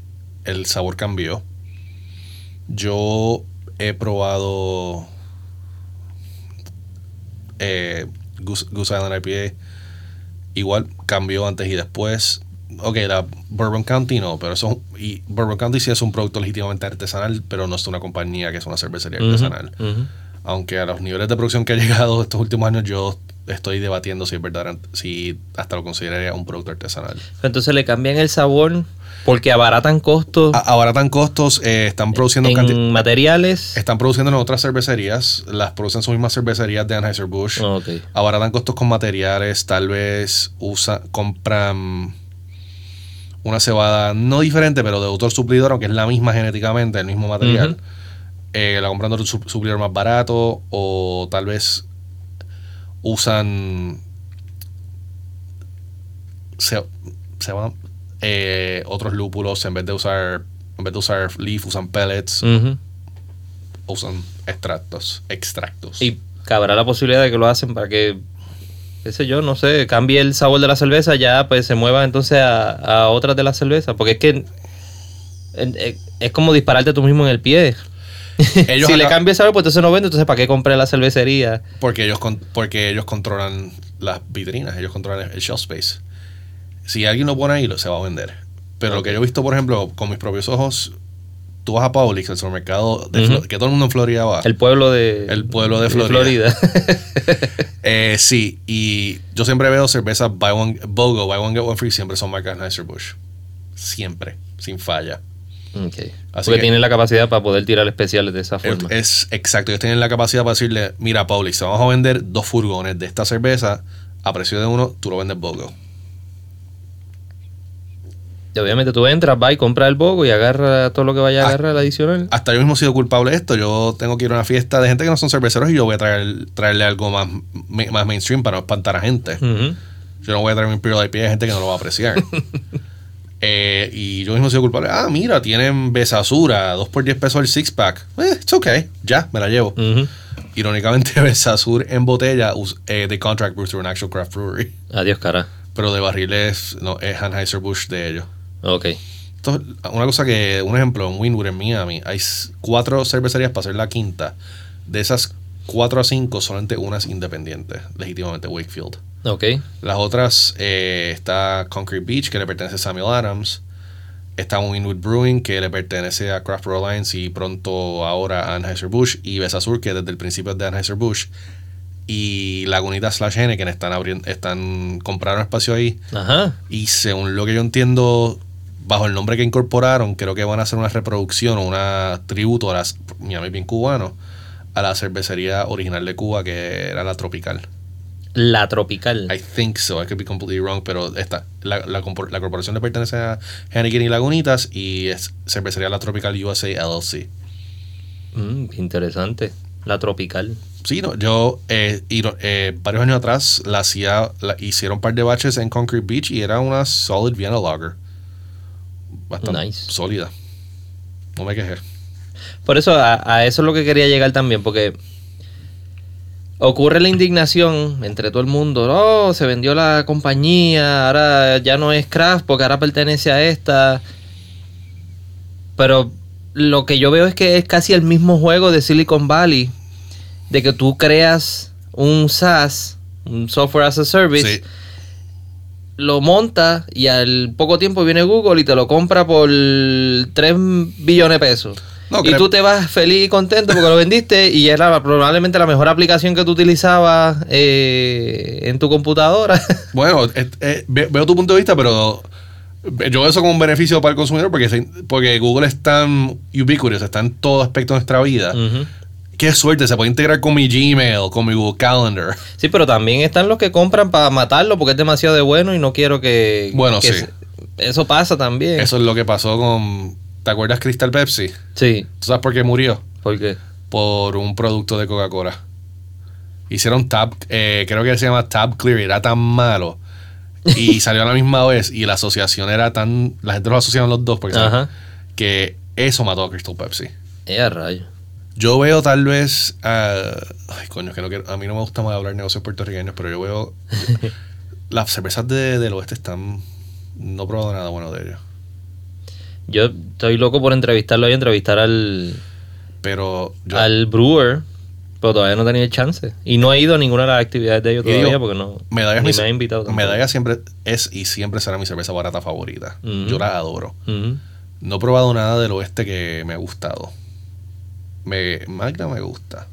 el sabor cambió. Yo he probado eh, Goose, Goose Island IPA igual cambió antes y después. Ok, la Bourbon County no, pero eso. Y Bourbon County sí es un producto legítimamente artesanal, pero no es una compañía que es una cervecería artesanal. Aunque a los niveles de producción que ha llegado estos últimos años, yo estoy debatiendo si es verdad, si hasta lo consideraría un producto artesanal. Entonces le cambian el sabor porque abaratan costos A- abaratan costos, eh, están produciendo en materiales. están produciendo en otras cervecerías, las producen sus mismas cervecerías de Anheuser-Busch. Abaratan costos con materiales, tal vez usa, compran una cebada no diferente, pero de autor suplidor, aunque es la misma genéticamente, el mismo material. Ujú. Eh, la compran de otro su- suplidor más barato, o tal vez usan ce- cebada, eh, otros lúpulos en vez de usar en vez de usar leaf usan pellets usan extractos extractos Y cabrá la posibilidad de que lo hacen para que, qué sé yo, no sé, cambie el sabor de la cerveza, ya pues se mueva entonces a, a otras de las cervezas. Porque es que en- es como dispararte tú mismo en el pie. Ellos si le cambia el sabor, pues entonces no vende, entonces ¿para qué compré la cervecería? Porque ellos, con- porque ellos controlan las vitrinas, ellos controlan el shelf space. Si alguien lo pone ahí, lo, se va a vender. Pero lo que yo he visto, por ejemplo, con mis propios ojos, tú vas a Publix, el supermercado de. Flo- que todo el mundo en Florida va. El pueblo de, El pueblo de Florida. Florida. Eh, sí, y yo siempre veo cervezas buy one, BOGO, buy one, get one free, siempre son marcas Anheuser-Busch. Siempre, sin falla. Así Porque que- tienen la capacidad para poder tirar especiales de esa Es, forma. es exacto, ellos tienen la capacidad para decirle, mira, Publix, te vamos a vender dos furgones de esta cerveza a precio de uno, tú lo vendes BOGO. Y obviamente tú entras, vas y compras el bogo y agarra todo lo que vaya a Ah. agarrar el adicional. hasta yo mismo he sido culpable de esto. Yo tengo que ir a una fiesta de gente que no son cerveceros y yo voy a traer, traerle algo más, más mainstream para no espantar a gente. Yo no voy a traer mi Imperial IPA de gente que no lo va a apreciar. Eh, y yo mismo he sido culpable. Ah, mira, tienen Besasura, 2 por 10 pesos el six pack. Eh, it's okay, ya, me la llevo. Irónicamente, Besasur en botella, eh, de contract brew through an actual craft brewery. Adiós, cara. Pero de barriles, no, es Anheuser-Busch de ellos. Ok. Esto, una cosa que, un ejemplo, en Winwood, en Miami, hay cuatro cervecerías para hacer la quinta. De esas cuatro a cinco, solamente una es independiente, legítimamente Wakefield. Ok. Las otras eh, está Concrete Beach, que le pertenece a Samuel Adams. Está Winwood Brewing, que le pertenece a Craft Brew Alliance y pronto ahora a Anheuser-Busch. Y Besasur, que desde el principio es de Anheuser-Busch. Y Lagunita slash Henneken están abriendo, están compraron espacio ahí. Ajá. Y según lo que yo entiendo, bajo el nombre que incorporaron, creo que van a hacer una reproducción o una tributo a las Miami bien cubano, a la cervecería original de Cuba, que era la Tropical. La tropical. I think so, I could be completely wrong, pero esta, la, la, la corporación le pertenece a Henneken y Lagunitas y es cervecería La Tropical USA LLC. Mm, interesante. La tropical. Sí, no, yo eh, y eh, varios años atrás la hacía, la, hicieron un par de baches en Concrete Beach y era una solid Vienna Lager. Bastante Nice. sólida. No me quejé. Por eso, a, a eso es lo que quería llegar también, porque ocurre la indignación entre todo el mundo. Oh, se vendió la compañía, ahora ya no es Craft porque ahora pertenece a esta. Pero lo que yo veo es que es casi el mismo juego de Silicon Valley, de que tú creas un SaaS, un Software as a Service, Sí. Lo monta y al poco tiempo viene Google y te lo compra por 3 billones de pesos. No, y tú te vas feliz y contento porque lo vendiste y era probablemente la mejor aplicación que tú utilizabas eh, en tu computadora. Bueno, eh, eh, ve- veo tu punto de vista, pero yo veo eso como un beneficio para el consumidor porque, porque Google es tan ubiquitous, está en todo aspecto de nuestra vida. Ujú. Qué suerte, se puede integrar con mi Gmail, con mi Google Calendar. Sí, pero también están los que compran para matarlo porque es demasiado de bueno y no quiero que... Bueno, que sí. eso pasa también. Eso es lo que pasó con. ¿Te acuerdas Crystal Pepsi? Sí, ¿Tú sabes por qué murió? porque... Por un producto de Coca-Cola. Hicieron Tab, eh, creo que se llama Tab Clear, era tan malo. Y salió a la misma vez y la asociación era tan. La gente los asociaban los dos porque Ajá. que eso mató a Crystal Pepsi. Eh, rayo. Yo veo tal vez. ah, ay, coño, es que no quiero- a mí no me gusta más hablar de negocios puertorriqueños, pero yo veo. las cervezas de- del oeste están. No he probado nada bueno de ellos. Yo estoy loco por entrevistarlo y entrevistar al, Pero yo. al brewer. Pero todavía no he tenido el chance. Y no he ido a ninguna de las actividades de ellos digo, todavía porque no. Medalla, ni me ha invitado tampoco. Medalla siempre es y siempre será mi cerveza barata favorita. Yo la adoro. Ujú. No he probado nada del oeste que me ha gustado. Me, Magna me gusta.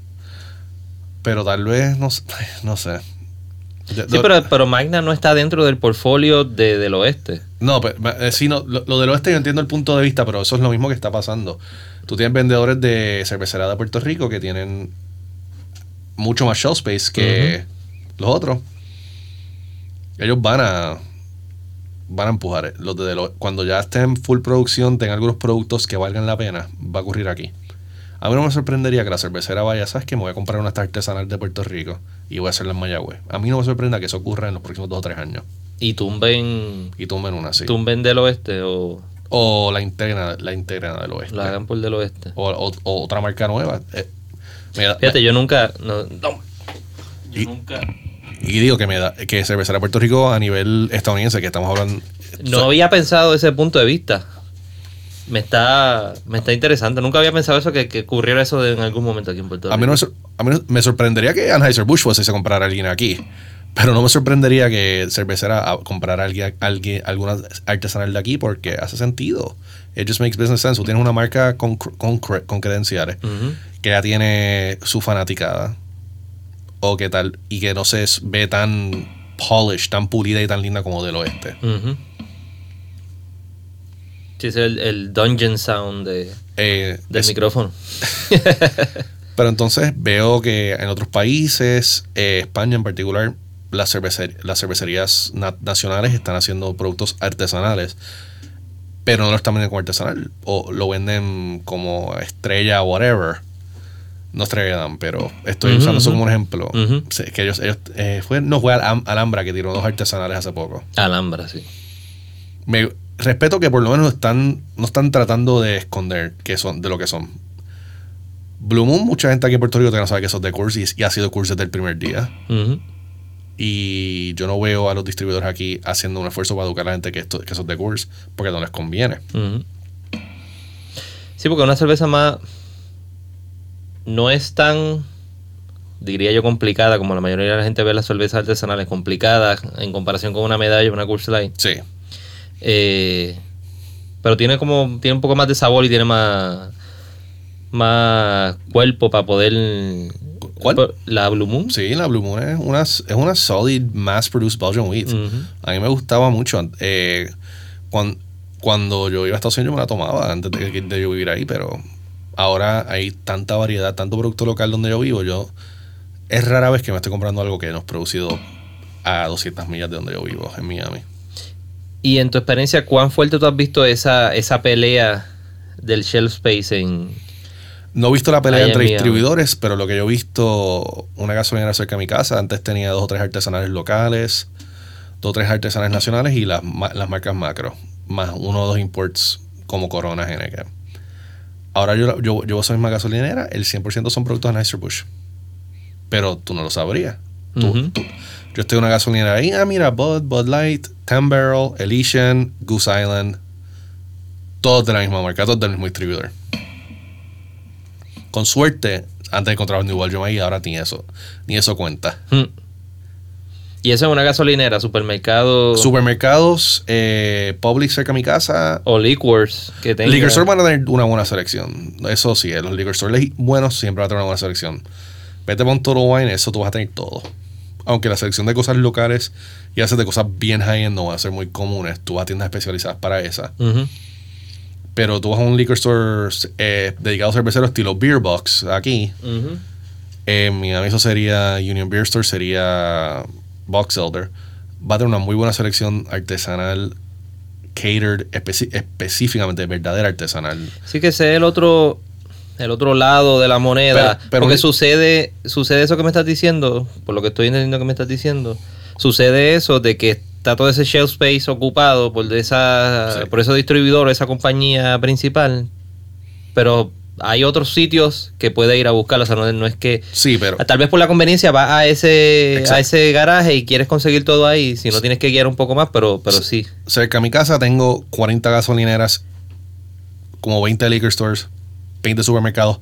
Pero tal vez, no, sé- no sé. Sí, lo- pero, pero Magna no está dentro del portfolio de, del oeste. No, pero, eh, sí, no, lo, lo del oeste yo entiendo el punto de vista, pero eso es lo mismo que está pasando. Tú tienes vendedores de cervecería de Puerto Rico que tienen mucho más shelf space que los otros. Ellos van a van a empujar. eh, Los de cuando ya estén en full producción, tengan algunos productos que valgan la pena, va a ocurrir aquí. A mí no me sorprendería que la cervecera vaya, ¿sabes qué? Me voy a comprar una artesanal de Puerto Rico y voy a hacerla en Mayagüez. A mí no me sorprenda que eso ocurra en los próximos dos o tres años. Y tumben, Y tumben una así. tumben del oeste o O la interna, la interna del oeste. la hagan por del oeste. O, o- o otra marca nueva. Eh, da- Fíjate, yo nunca. No, no, yo Y- nunca. y digo que me da que cervecera Puerto Rico a nivel estadounidense, que estamos hablando. No había pensado ese punto de vista. Me está, me está interesante. Nunca había pensado eso, que, que ocurriera eso de- en algún momento aquí en Puerto Rico. A mí, no me, a mí no- me sorprendería que Anheuser-Busch fuese a comprar a alguien aquí. Pero no me sorprendería que cervecera a comprar a alguien, alguien, alguna artesanal de aquí porque hace sentido. It just makes business sense. Tú tienes una marca con, con, cre- con credenciales que ya tiene su fanaticada. O que tal. Y que no se ve tan polished, tan pulida y tan linda como del oeste. Ujú. Sí, es el, el dungeon sound de, Eh, del es- micrófono. Pero entonces veo que en otros países, eh, España en particular, las, cervecer- las cervecerías na- nacionales están haciendo productos artesanales, pero no lo están vendiendo como artesanal. O lo venden como estrella o whatever. No estrella dan, pero estoy usando eso como un ejemplo. Que ellos, ellos, eh, fue, no fue Alhambra que tiró dos artesanales hace poco. Alhambra, sí. Me respeto que por lo menos están, no están tratando de esconder que son, de lo que son. Blue Moon, mucha gente aquí en Puerto Rico todavía no sabe que eso es de Coors y, y ha sido Coors desde el primer día. Y yo no veo a los distribuidores aquí haciendo un esfuerzo para educar a la gente que, esto, que eso es de Coors porque no les conviene. Sí, porque una cerveza más no es tan, diría yo, complicada como la mayoría de la gente ve las cervezas artesanales, complicadas en comparación con una medalla o una Coors Light. Sí. Eh, pero tiene como, tiene un poco más de sabor y tiene más, más cuerpo para poder... ¿Cuál? La Blue Moon. Sí, la Blue Moon es una, es una solid mass-produced Belgian wheat. A mí me gustaba mucho. Eh, cuan- cuando yo iba a Estados Unidos yo me la tomaba antes de, de yo vivir ahí, pero ahora hay tanta variedad, tanto producto local donde yo vivo. Yo Es rara vez que me estoy comprando algo que no es producido a 200 millas de donde yo vivo, en Miami. Y en tu experiencia, ¿cuán fuerte tú has visto esa, esa pelea del shelf space en... No he visto la pelea entre distribuidores, pero lo que yo he visto, una gasolinera cerca de mi casa, antes tenía dos o tres artesanales locales, dos o tres artesanales nacionales y las, las marcas macro, más uno o dos imports como Corona, Heineken. Ahora yo, yo, yo esa misma gasolinera, el 100% son productos de Anheuser-Busch. Pero tú no lo sabrías. Tú- Ujú. tú- yo estoy en una gasolinera ahí, ah, mira, Bud, Bud Light, Ten Barrel, Elysian, Goose Island, todos de la misma marca, todos del mismo distribuidor. Con suerte, antes encontraba New Belgium ahí, ahora ni eso, ni eso cuenta. Hmm. Y eso es una gasolinera, supermercado Supermercados, eh, Publix cerca de mi casa. o liquors que tenga... Liquor Store van a tener una buena selección. Eso sí, eh, los Liquor Stores buenos siempre van a tener una buena selección. Vete por un Total Wine, eso tú vas a tener todo. Aunque la selección de cosas locales y haces de cosas bien high-end no van a ser muy comunes. Tú vas a tiendas especializadas para esas. Pero tú vas a un liquor store eh, dedicado a cerveceros estilo Beer Box aquí. Ujú. En Miami eso sería Union Beer Store, sería Box Elder. Va a tener una muy buena selección artesanal, catered específicamente, verdadera artesanal. Sí que ese es el otro el otro lado de la moneda. Pero- pero porque mi- sucede, sucede eso que me estás diciendo, por lo que estoy entendiendo que me estás diciendo, sucede eso de que está todo ese shelf space ocupado por esa, Sí. por ese distribuidor, esa compañía principal, pero hay otros sitios que puede ir a buscarlo, o sea, no, no es que Sí, pero tal vez por la conveniencia vas a ese Exacto. a ese garaje y quieres conseguir todo ahí, si no tienes que guiar un poco más, pero pero sí. cerca de mi casa tengo 40 gasolineras, como 20 liquor stores, 20 supermercados.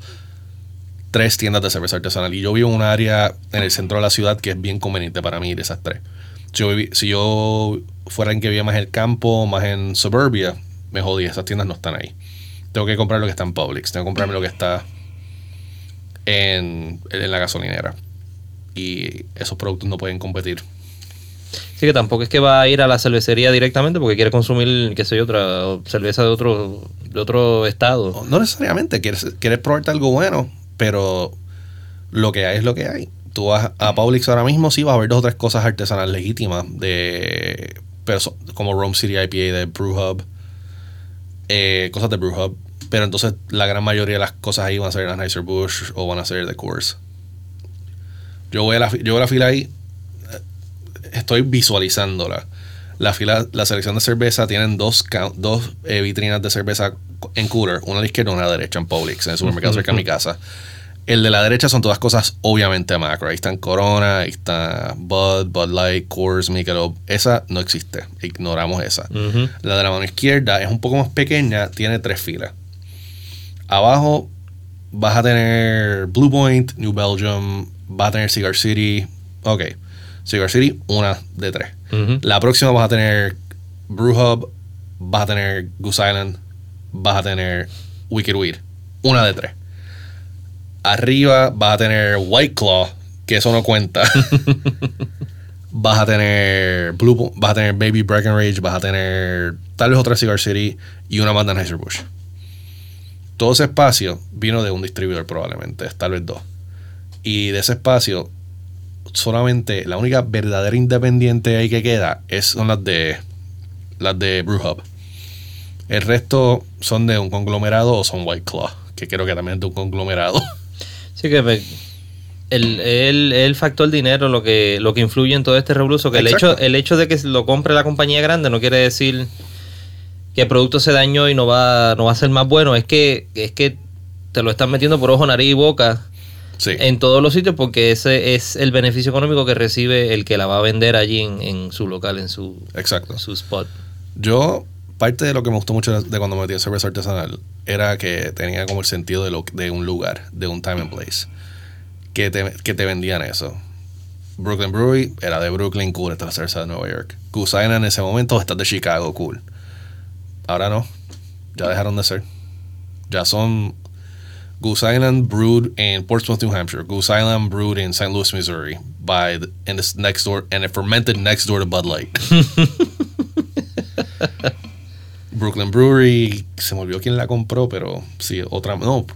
tres tiendas de cerveza artesanal. Y yo vivo en un área en el centro de la ciudad que es bien conveniente para mí a esas tres. Si yo, vivi- si yo fuera en que vivía más en el campo, más en suburbia, me jodí, esas tiendas no están ahí. Tengo que comprar lo que está en Publix, tengo que comprarme lo que está en, en la gasolinera. Y esos productos no pueden competir. Sí, que tampoco es que va a ir a la cervecería directamente porque quiere consumir, qué sé yo, otra cerveza de otro, de otro estado. No necesariamente, quieres, quieres probarte algo bueno, pero lo que hay es lo que hay. Tú vas a Publix ahora mismo, sí vas a ver dos o tres cosas artesanales legítimas de como Rome City IPA de Brew Hub, eh, cosas de Brew Hub, pero entonces la gran mayoría de las cosas ahí van a ser de Anheuser-Busch o van a ser de Coors. Yo voy a la, yo voy a la fila ahí, estoy visualizándola. La fila, la selección de cerveza tienen dos, dos eh, vitrinas de cerveza en cooler, una a la izquierda y una a la derecha en Publix, en el supermercado cerca de mi casa. El de la derecha son todas cosas obviamente macro. Ahí están Corona, ahí está Bud, Bud Light, Coors, Michelob. Esa no existe. Ignoramos esa. La de la mano izquierda es un poco más pequeña, tiene tres filas. Abajo vas a tener Blue Point, New Belgium, vas a tener Cigar City. Ok, Cigar City, una de tres. La próxima vas a tener Brew Hub, vas a tener Goose Island, vas a tener Wicked Weed. Una de tres. Arriba vas a tener White Claw, que eso no cuenta. vas a tener Blue, vas a tener Baby Breckenridge, vas a tener tal vez otra Cigar City y una más de Anheuser-Busch. Todo ese espacio vino de un distribuidor probablemente, tal vez dos. Y de ese espacio, solamente la única verdadera independiente ahí que queda es, son las de las de Brew Hub. El resto son de un conglomerado o son White Claw, que creo que también es de un conglomerado. Sí que me- el, el, el factor dinero lo que lo que influye en todo este revoluzo que el hecho el hecho de que lo compre la compañía grande no quiere decir que el producto se dañó y no va no va a ser más bueno es que es que te lo están metiendo por ojo nariz y boca Sí. en todos los sitios porque ese es el beneficio económico que recibe el que la va a vender allí en, en su local en su Exacto. en su spot Yo, parte de lo que me gustó mucho de cuando me metí en cerveza artesanal era que tenía como el sentido de, lo, de un lugar, de un time and place, que te, que te vendían eso. Brooklyn Brewery era de Brooklyn, cool, esta es la cerveza de Nueva York. Island en ese momento está de Chicago, cool. Ahora no, ya dejaron de ser. Ya son Goose Island brewed in Portsmouth, New Hampshire. Goose Island brewed in St. Louis, Missouri, by the, and it's next door and it fermented next door to Bud Light. Brooklyn Brewery, se me olvidó quién la compró, pero sí, otra, no,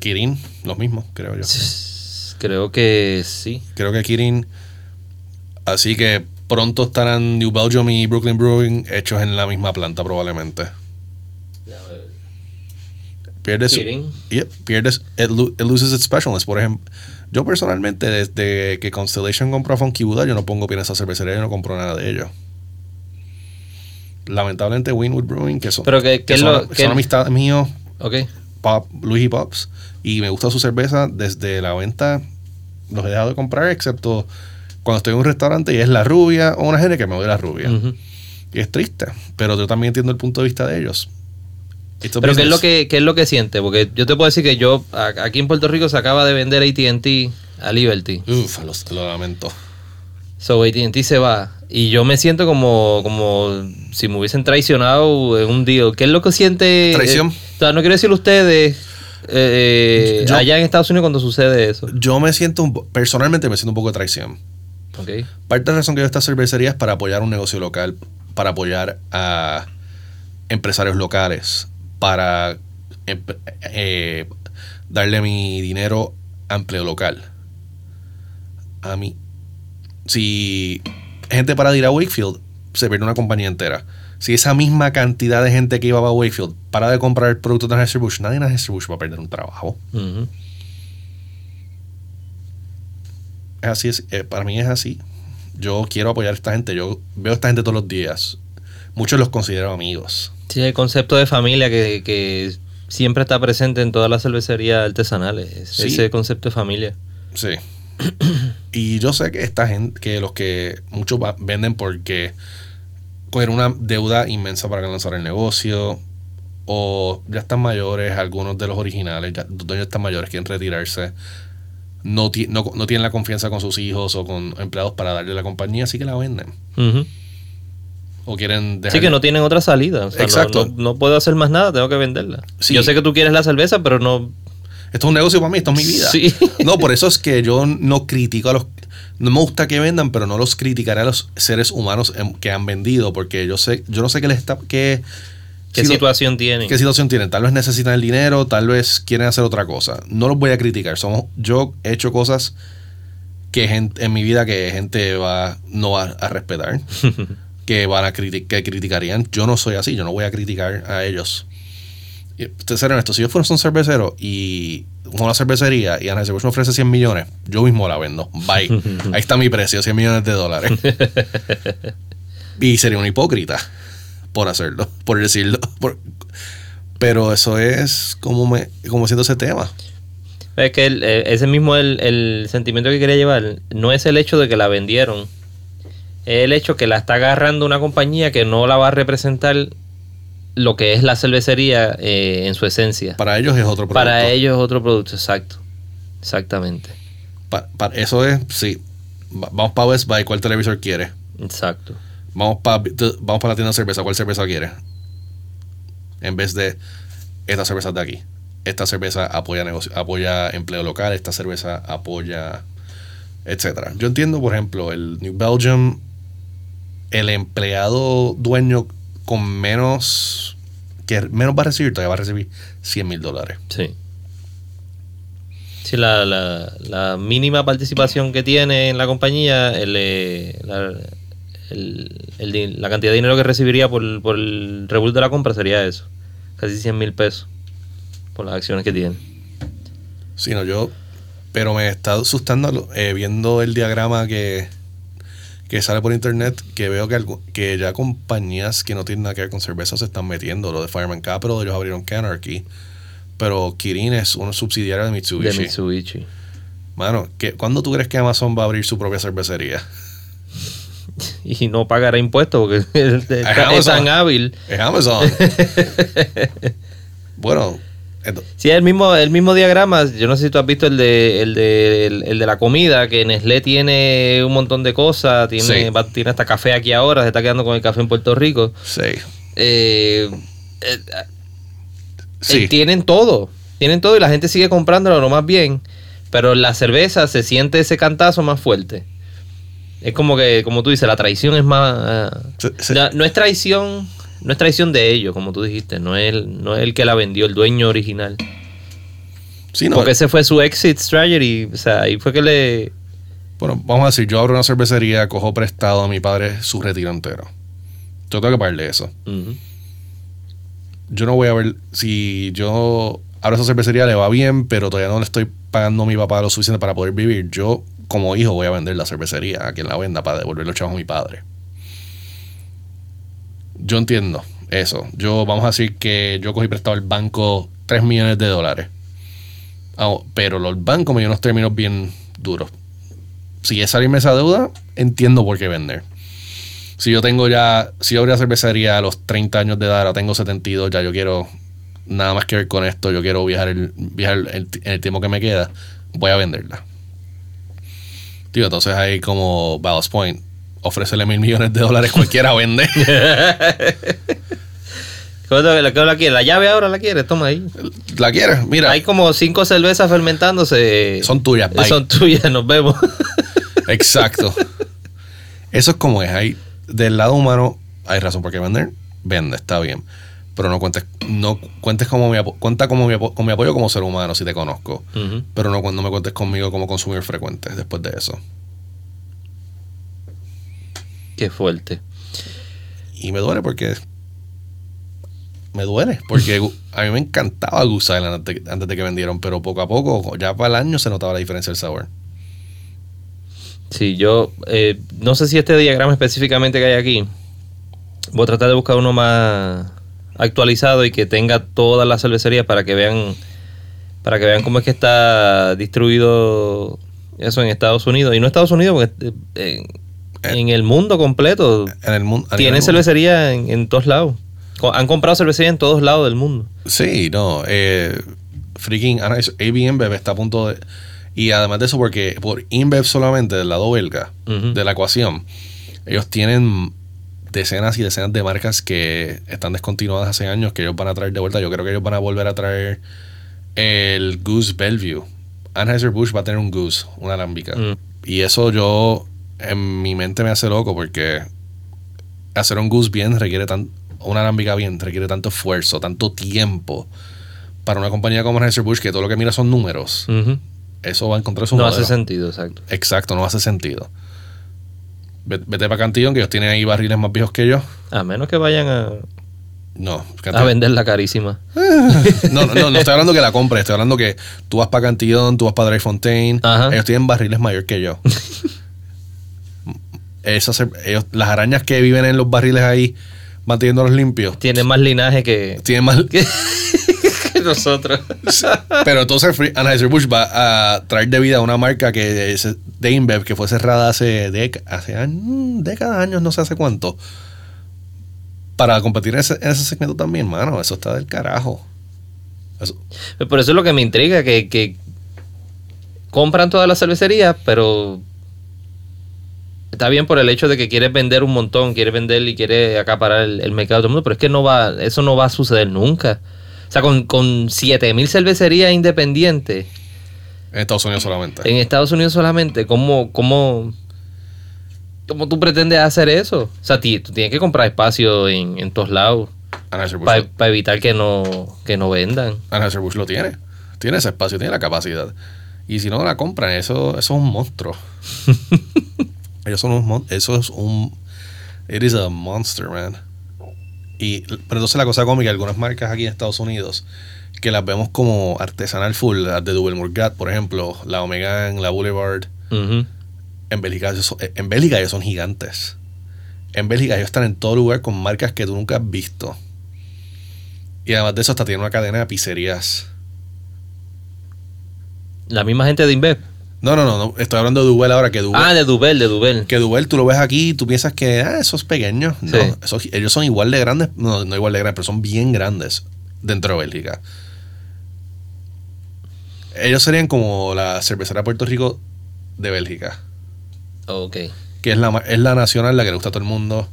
Kirin, los mismos, creo yo. creo que sí Creo que Kirin, así que pronto estarán New Belgium y Brooklyn Brewing hechos en la misma planta probablemente. Pierdes. Yep, pierdes, it, lo- it loses its specialness. Por ejemplo, yo personalmente, desde que Constellation compró a Funky Buddha, yo no pongo pie en esa cervecería, yo no compro nada de ellos. Lamentablemente, Winwood Brewing, que son, Pero que- que son, lo- que- son amistades míos, ok Pop, Luis y Pops, y me gusta su cerveza desde la venta. Los he dejado de comprar, excepto cuando estoy en un restaurante y es la rubia o una gente que me doy la rubia. Y es triste, pero yo también entiendo el punto de vista de ellos. Pero ¿qué es, lo que, qué es lo que siente? Porque yo te puedo decir que yo, aquí en Puerto Rico se acaba de vender ATT a Liberty. Uf, lo, lo lamento. So ATT se va. Y yo me siento como, como si me hubiesen traicionado en un deal. ¿Qué es lo que siente? Traición. eh, o sea, no quiero decir ustedes eh, Yo- allá en Estados Unidos cuando sucede eso. Yo me siento, un personalmente me siento un poco de traición. Ok. Parte de la razón que yo esta cervecería es para apoyar un negocio local, para apoyar a empresarios locales, para empe- eh, darle mi dinero a empleo local. A mí, si gente para de ir a Wakefield, se pierde una compañía entera. Si esa misma cantidad de gente que iba a Wakefield para de comprar productos de Anheuser-Busch, nadie en Anheuser-Busch va a perder un trabajo. Es así, es, eh, para mí es así. Yo quiero apoyar a esta gente. Yo veo a esta gente todos los días. Muchos los considero amigos. Sí, el concepto de familia que, que siempre está presente en todas las cervecerías artesanales. Sí. Ese concepto de familia. Sí. y yo sé que esta gente, que los que muchos venden porque coger una deuda inmensa para lanzar el negocio o ya están mayores, algunos de los originales, ya, están mayores, quieren retirarse, no, no, no tienen la confianza con sus hijos o con empleados para darle la compañía, así que la venden. Ujú. O quieren dejar... Sí, que no tienen otra salida. O sea, no- Exacto. No, no puedo hacer más nada, tengo que venderla. Sí. Yo sé que tú quieres la cerveza, pero no. Esto es un negocio para mí, esto es mi vida. Sí. No, por eso es que yo no critico a los... No me gusta que vendan, pero no los criticaré a los seres humanos em, que han vendido, porque yo sé, yo no sé qué les está... Qué, ¿Qué situación tienen? ¿Qué situación tienen? Tal vez necesitan el dinero, tal vez quieren hacer otra cosa. No los voy a criticar. Somos, yo he hecho cosas que gente, en mi vida que gente va, no va a respetar, que van a criti- que criticarían. Yo no soy así, yo no voy a criticar a ellos. Y, Te ser honesto, si yo fuera un cervecero y una cervecería y Ana me ofrece 100 millones, yo mismo la vendo. Bye. Ahí está mi precio, 100 millones de dólares. y sería un hipócrita por hacerlo, por decirlo. por- pero eso es como me como siento ese tema. Es que el- ese mismo el, el sentimiento que quería llevar no es el hecho de que la vendieron, el hecho que la está agarrando una compañía que no la va a representar lo que es la cervecería eh, en su esencia. Para ellos es otro producto. Para ellos es otro producto, exacto. Exactamente. Pa- pa- eso es, sí. Va- vamos para Best Buy, ¿cuál televisor quiere? Exacto. Vamos para vamos la tienda de cerveza, ¿cuál cerveza quiere? En vez de esta cerveza de aquí. Esta cerveza apoya negocio, apoya empleo local, esta cerveza apoya etcétera. Yo entiendo, por ejemplo, el New Belgium, el empleado dueño con menos que menos va a recibir, todavía va a recibir 100 mil dólares. Sí. Sí, la, la, la mínima participación que tiene en la compañía, el, eh, la, el- la cantidad de dinero que recibiría por, por el revuelto de la compra sería eso. Casi 100 mil pesos por las acciones que tiene. Sí, no, yo. Pero me está asustando eh, viendo el diagrama que, que sale por internet, que veo que, que ya compañías que no tienen nada que ver con cerveza se están metiendo. Lo de Fireman Capital, ellos abrieron Canarchy. Pero Kirin es una subsidiaria de Mitsubishi. De Mitsubishi. Mano, ¿qué, ¿cuándo tú crees que Amazon va a abrir su propia cervecería? Y no pagará impuestos porque es, es- tan hábil. Es Amazon. bueno, ento- Sí, el mismo, el mismo diagrama. Yo no sé si tú has visto el de, el de, el, el de la comida, que Nestlé tiene un montón de cosas, tiene, Sí. va- tiene hasta café aquí ahora, se está quedando con el café en Puerto Rico. sí. Eh, eh, Sí. eh, tienen todo, tienen todo y la gente sigue comprándolo lo más bien, pero la cerveza se siente ese cantazo más fuerte. Es como que, como tú dices, la traición es más... ah, no es traición, no es traición de ellos, como tú dijiste, no es el, no es el que la vendió, el dueño original. Sí, no, Porque ese fue su exit strategy. O sea, ahí fue que le. Bueno, vamos a decir, yo abro una cervecería, cojo prestado a mi padre su retiro entero. Yo tengo que pagarle eso. Yo no voy a ver si yo abro esa cervecería, le va bien, pero todavía no le estoy pagando a mi papá lo suficiente para poder vivir. Yo, como hijo, voy a vender la cervecería a quien la venda para devolver los chavos a mi padre. Yo entiendo eso. Yo, vamos a decir que yo cogí prestado al banco 3 millones de dólares. Ah, pero los bancos me dio unos términos bien duros. Si es salirme esa deuda, entiendo por qué vender. Si yo tengo ya, si yo abrí cervecería a los 30 años de edad, ahora tengo 72, ya yo quiero nada más que ver con esto, yo quiero viajar, el, viajar el tiempo que me queda, voy a venderla. Tío, entonces ahí como Ballast Point, ofrécele mil millones de dólares, cualquiera vende. ¿Cómo te- la, la quiere? ¿La llave ahora la quiere? Toma ahí. ¿La quieres? Mira, Hay como cinco cervezas fermentándose. son tuyas, bye. Son tuyas, nos vemos. Exacto. Eso es como es. Hay, del lado humano hay razón por qué vender. Vende, está bien. Pero no cuentes, no cuentes como mi cuenta como mi con mi apoyo como ser humano si te conozco. Pero no cuando me cuentes conmigo como consumidor frecuente después de eso. Qué fuerte. Y me duele porque. Me duele. Porque a mí me encantaba Goose Island antes, antes de que vendieron. Pero poco a poco, ya para el año se notaba la diferencia del sabor. Sí, yo eh, no sé si este diagrama específicamente que hay aquí. Voy a tratar de buscar uno más actualizado y que tenga todas las cervecerías para que vean para que vean cómo es que está distribuido eso en Estados Unidos y no Estados Unidos porque eh, en, en el mundo completo En el mundo. a nivel tiene mundial. cervecería en, en todos lados. Han comprado cervecería en todos lados del mundo. Sí, no. Eh, freaking Anheuser- AB InBev está a punto de. Y además de eso, porque por InBev solamente, del lado belga, de la ecuación, ellos tienen decenas y decenas de marcas que están descontinuadas hace años que ellos van a traer de vuelta. Yo creo que ellos van a volver a traer el Goose Bellevue. Anheuser-Busch va a tener un Goose, una alámbica. Mm. Y eso yo, en mi mente me hace loco porque hacer un Goose bien requiere tan, una alámbica bien requiere tanto esfuerzo, tanto tiempo. Para una compañía como Anheuser-Busch que todo lo que mira son números, eso va a encontrar su No modelo. hace sentido, exacto. Exacto, no hace sentido. Ve- Vete para Cantillon, que ellos tienen ahí barriles más viejos que yo. A menos que vayan a, No, a venderla carísima. no, no, no, no estoy hablando que la compres, estoy hablando que tú vas para Cantillon, tú vas para Dry Fontaine, ellos tienen barriles mayor que yo. Esas, ellos, las arañas que viven en los barriles ahí, manteniéndolos limpios, Tiene más linaje que, tienen más... que, que nosotros. Pero entonces Anheuser-Busch va a traer de vida una marca que es de InBev que fue cerrada hace, dec- hace años, décadas, años, no sé hace cuánto. Para competir en ese, en ese segmento también, mano. Eso está del carajo. Eso- Por eso es lo que me intriga, que, que compran todas las cervecerías, pero está bien por el hecho de que quieres vender un montón, quieres vender y quieres acaparar el, el mercado de todo el mundo, pero es que no va, eso no va a suceder nunca. O sea, con, con 7000 cervecerías independientes en Estados Unidos solamente. en Estados Unidos solamente, ¿cómo, cómo, cómo tú pretendes hacer eso? O sea, ti- tú tienes que comprar espacio en, en todos lados para lo- evitar que no, que no vendan. Anheuser-Busch lo tiene. Tiene ese espacio, tiene la capacidad. Y si no la compran, eso, eso es un monstruo. Ellos son un mon- Eso es un. It is a monster, man. Y, pero entonces la cosa cómica, algunas marcas aquí en Estados Unidos, que las vemos como artesanal full, las de Double Morgat, por ejemplo, la Omegan, la Boulevard, en Bélgica, ellos son- en Bélgica ellos son gigantes. En Bélgica ellos están en todo lugar con marcas que tú nunca has visto. Y además de eso, hasta tienen una cadena de pizzerías. La misma gente de Inbev. No, no, no, no. Estoy hablando de Duvel ahora, que Duvel, Ah, de Dubel, de Dubel. que Duvel tú lo ves aquí y tú piensas que ah, eso es pequeño. No, Sí. eso- ellos son igual de grandes, no, no igual de grandes, pero son bien grandes dentro de Bélgica. Ellos serían como la cervecera de Puerto Rico de Bélgica, Ok. que es la, es la nacional, la que le gusta a todo el mundo,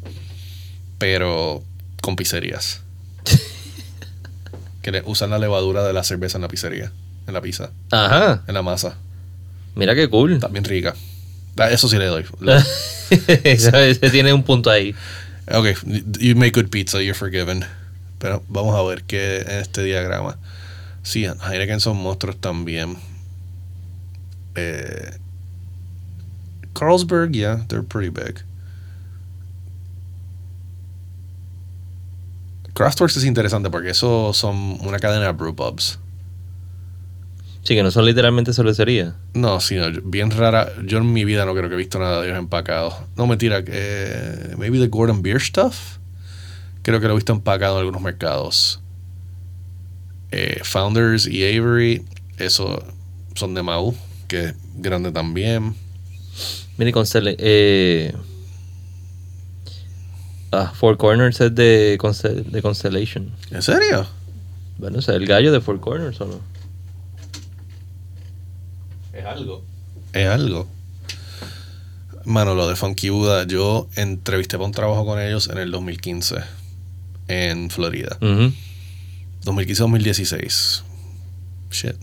pero con pizzerías. que le usan la levadura de la cerveza en la pizzería, en la pizza, Ajá. en la masa. Mira qué cool. Bien rica. Ah, Eso sí le doy. Ese ese tiene un punto ahí. Ok, you make good pizza, you're forgiven. Pero vamos a ver qué en este diagrama. Sí, Heineken son monstruos también. Eh, Carlsberg, yeah, they're pretty big. Kraftwerks es interesante porque eso son una cadena de brew pubs. Sí, que no son literalmente cervecería. No, sí, no, bien rara. Yo en mi vida no creo que he visto nada de ellos empacados. No, mentira. Eh, maybe the Gordon Beer Stuff. Creo que lo he visto empacado en algunos mercados. Eh, Founders y Avery, eso son de Mau, que es grande también. Mira, y Constella- eh, ah, Four Corners es de, de Constellation. ¿En serio? Bueno, o sea, el gallo de Four Corners o no. Es algo. Es algo. Mano, lo de Funky Buddha, yo entrevisté para un trabajo con ellos en el 2015 en Florida. Ujú. 2015-2016. Shit.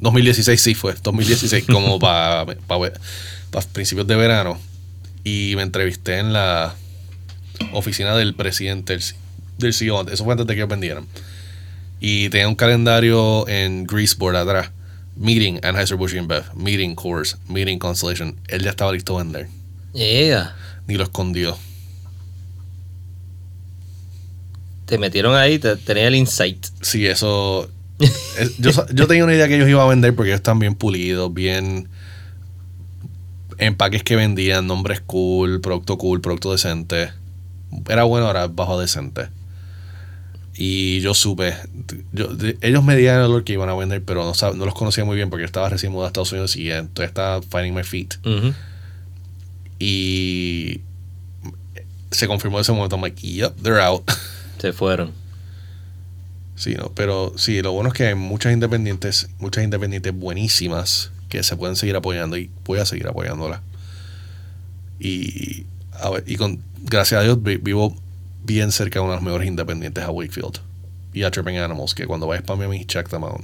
2016 sí fue. 2016 como para principios de verano. Y me entrevisté en la oficina del presidente del, del CEO. Eso fue antes de que ellos vendieran. Y tenía un calendario en Greaseboard atrás. Meeting Anheuser-Busch InBev. Meeting Coors. Meeting Constellation. Él ya estaba listo a vender. Yeah. Ni lo escondió. Te metieron ahí, te, tenía el insight. Sí, eso. es- yo, yo tenía una idea que ellos iban a vender porque ellos están bien pulidos, bien. Empaques que vendían, nombres cool, producto cool, producto decente. Era bueno, ahora bajo decente. Y yo supe. Yo, ellos me dieron el olor que iban a vender, pero no, no los conocía muy bien porque yo estaba recién mudado a Estados Unidos y entonces estaba finding my feet. Ujú. Y se confirmó ese momento. I'm like, yep, they're out. Se fueron. Sí, no, pero sí, lo bueno es que hay muchas independientes, muchas independientes buenísimas que se pueden seguir apoyando y voy a seguir apoyándolas. Y, a ver, y con, gracias a Dios vi- vivo bien cerca de uno de los mejores independientes a Wakefield y a Tripping Animals, que cuando vayas para Miami, check them out.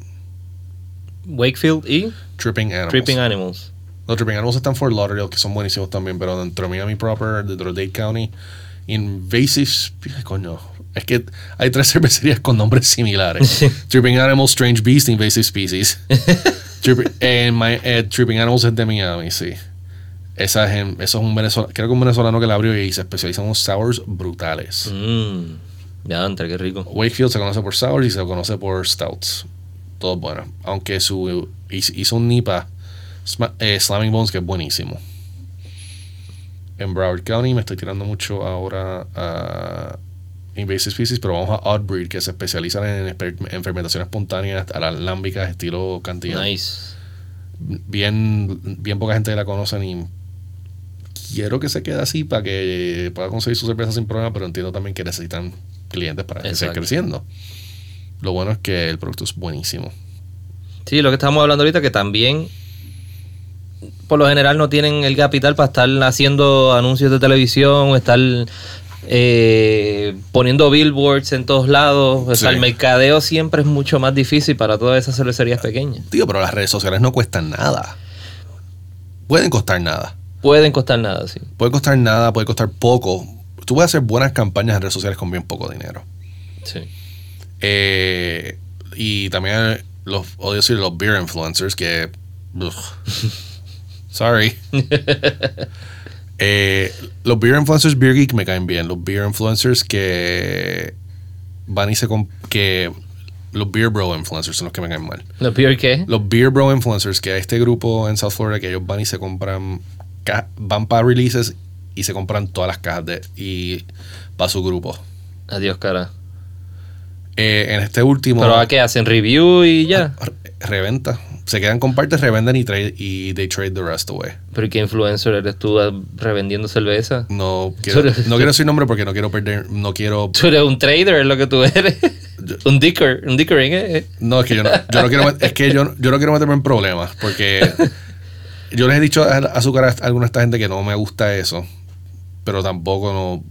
Wakefield y Tripping Animals. Tripping Animals. Los Tripping Animals están en Fort Lauderdale, que son buenísimos también, pero dentro de Miami proper, dentro de Dade County, Invasive, coño, es que hay tres cervecerías con nombres similares. Tripping Animals, Strange Beast, Invasive Species. Tripping, eh, my- eh, Tripping Animals es de Miami, sí. Esa es en- eso es un venezolano, creo que un venezolano que la abrió y se especializa en unos sours brutales. Mmm. Ya, entre qué rico. Wakefield se conoce por sours y se conoce por stouts. Todo bueno. Aunque su hizo un NIPA eh, Slamming Bones que es buenísimo. En Broward County me estoy tirando mucho ahora a Invasive Species, pero vamos a Odd Breed que se especializan en, en fermentaciones espontáneas alámbicas estilo cantidad. Nice. Bien, bien poca gente la conoce y quiero que se quede así para que pueda conseguir su cerveza sin problema, pero entiendo también que necesitan clientes para que siga Exacto. creciendo. Lo bueno es que el producto es buenísimo. Sí, lo que estamos hablando ahorita, que también por lo general no tienen el capital para estar haciendo anuncios de televisión, estar eh, poniendo billboards en todos lados. O sea, Sí. el mercadeo siempre es mucho más difícil para todas esas cervecerías pequeñas. Tío, pero las redes sociales no cuestan nada. Pueden costar nada. Pueden costar nada, sí. Puede costar nada, puede costar poco. Tú puedes hacer buenas campañas en redes sociales con bien poco dinero. sí. Eh, y también los, odio decir, los beer influencers que... ugh. sorry. Eh, los beer influencers, Beer Geek me caen bien. Los beer influencers que van y se... que los beer bro influencers son los que me caen mal. ¿Los beer qué? Los Beer Bro Influencers, que hay este grupo en South Florida que ellos van y se compran, van para releases y se compran todas las cajas de y para su grupo. Adiós, cara. Eh, en este último, ¿Pero a qué hacen? ¿Review y ya? re- reventa. Se quedan con partes, revenden y, trade, y they trade the rest away. ¿Pero qué influencer eres tú ah, revendiendo cerveza? No quiero, no quiero decir nombre porque no quiero perder, no quiero... Tú eres un trader, es lo que tú eres. un dicker, un dickering, ¿eh? No, es que yo no, yo no quiero, es que yo, yo no quiero meterme en problemas porque yo les he dicho a, a su cara a alguna de esta gente que no me gusta eso, pero tampoco no,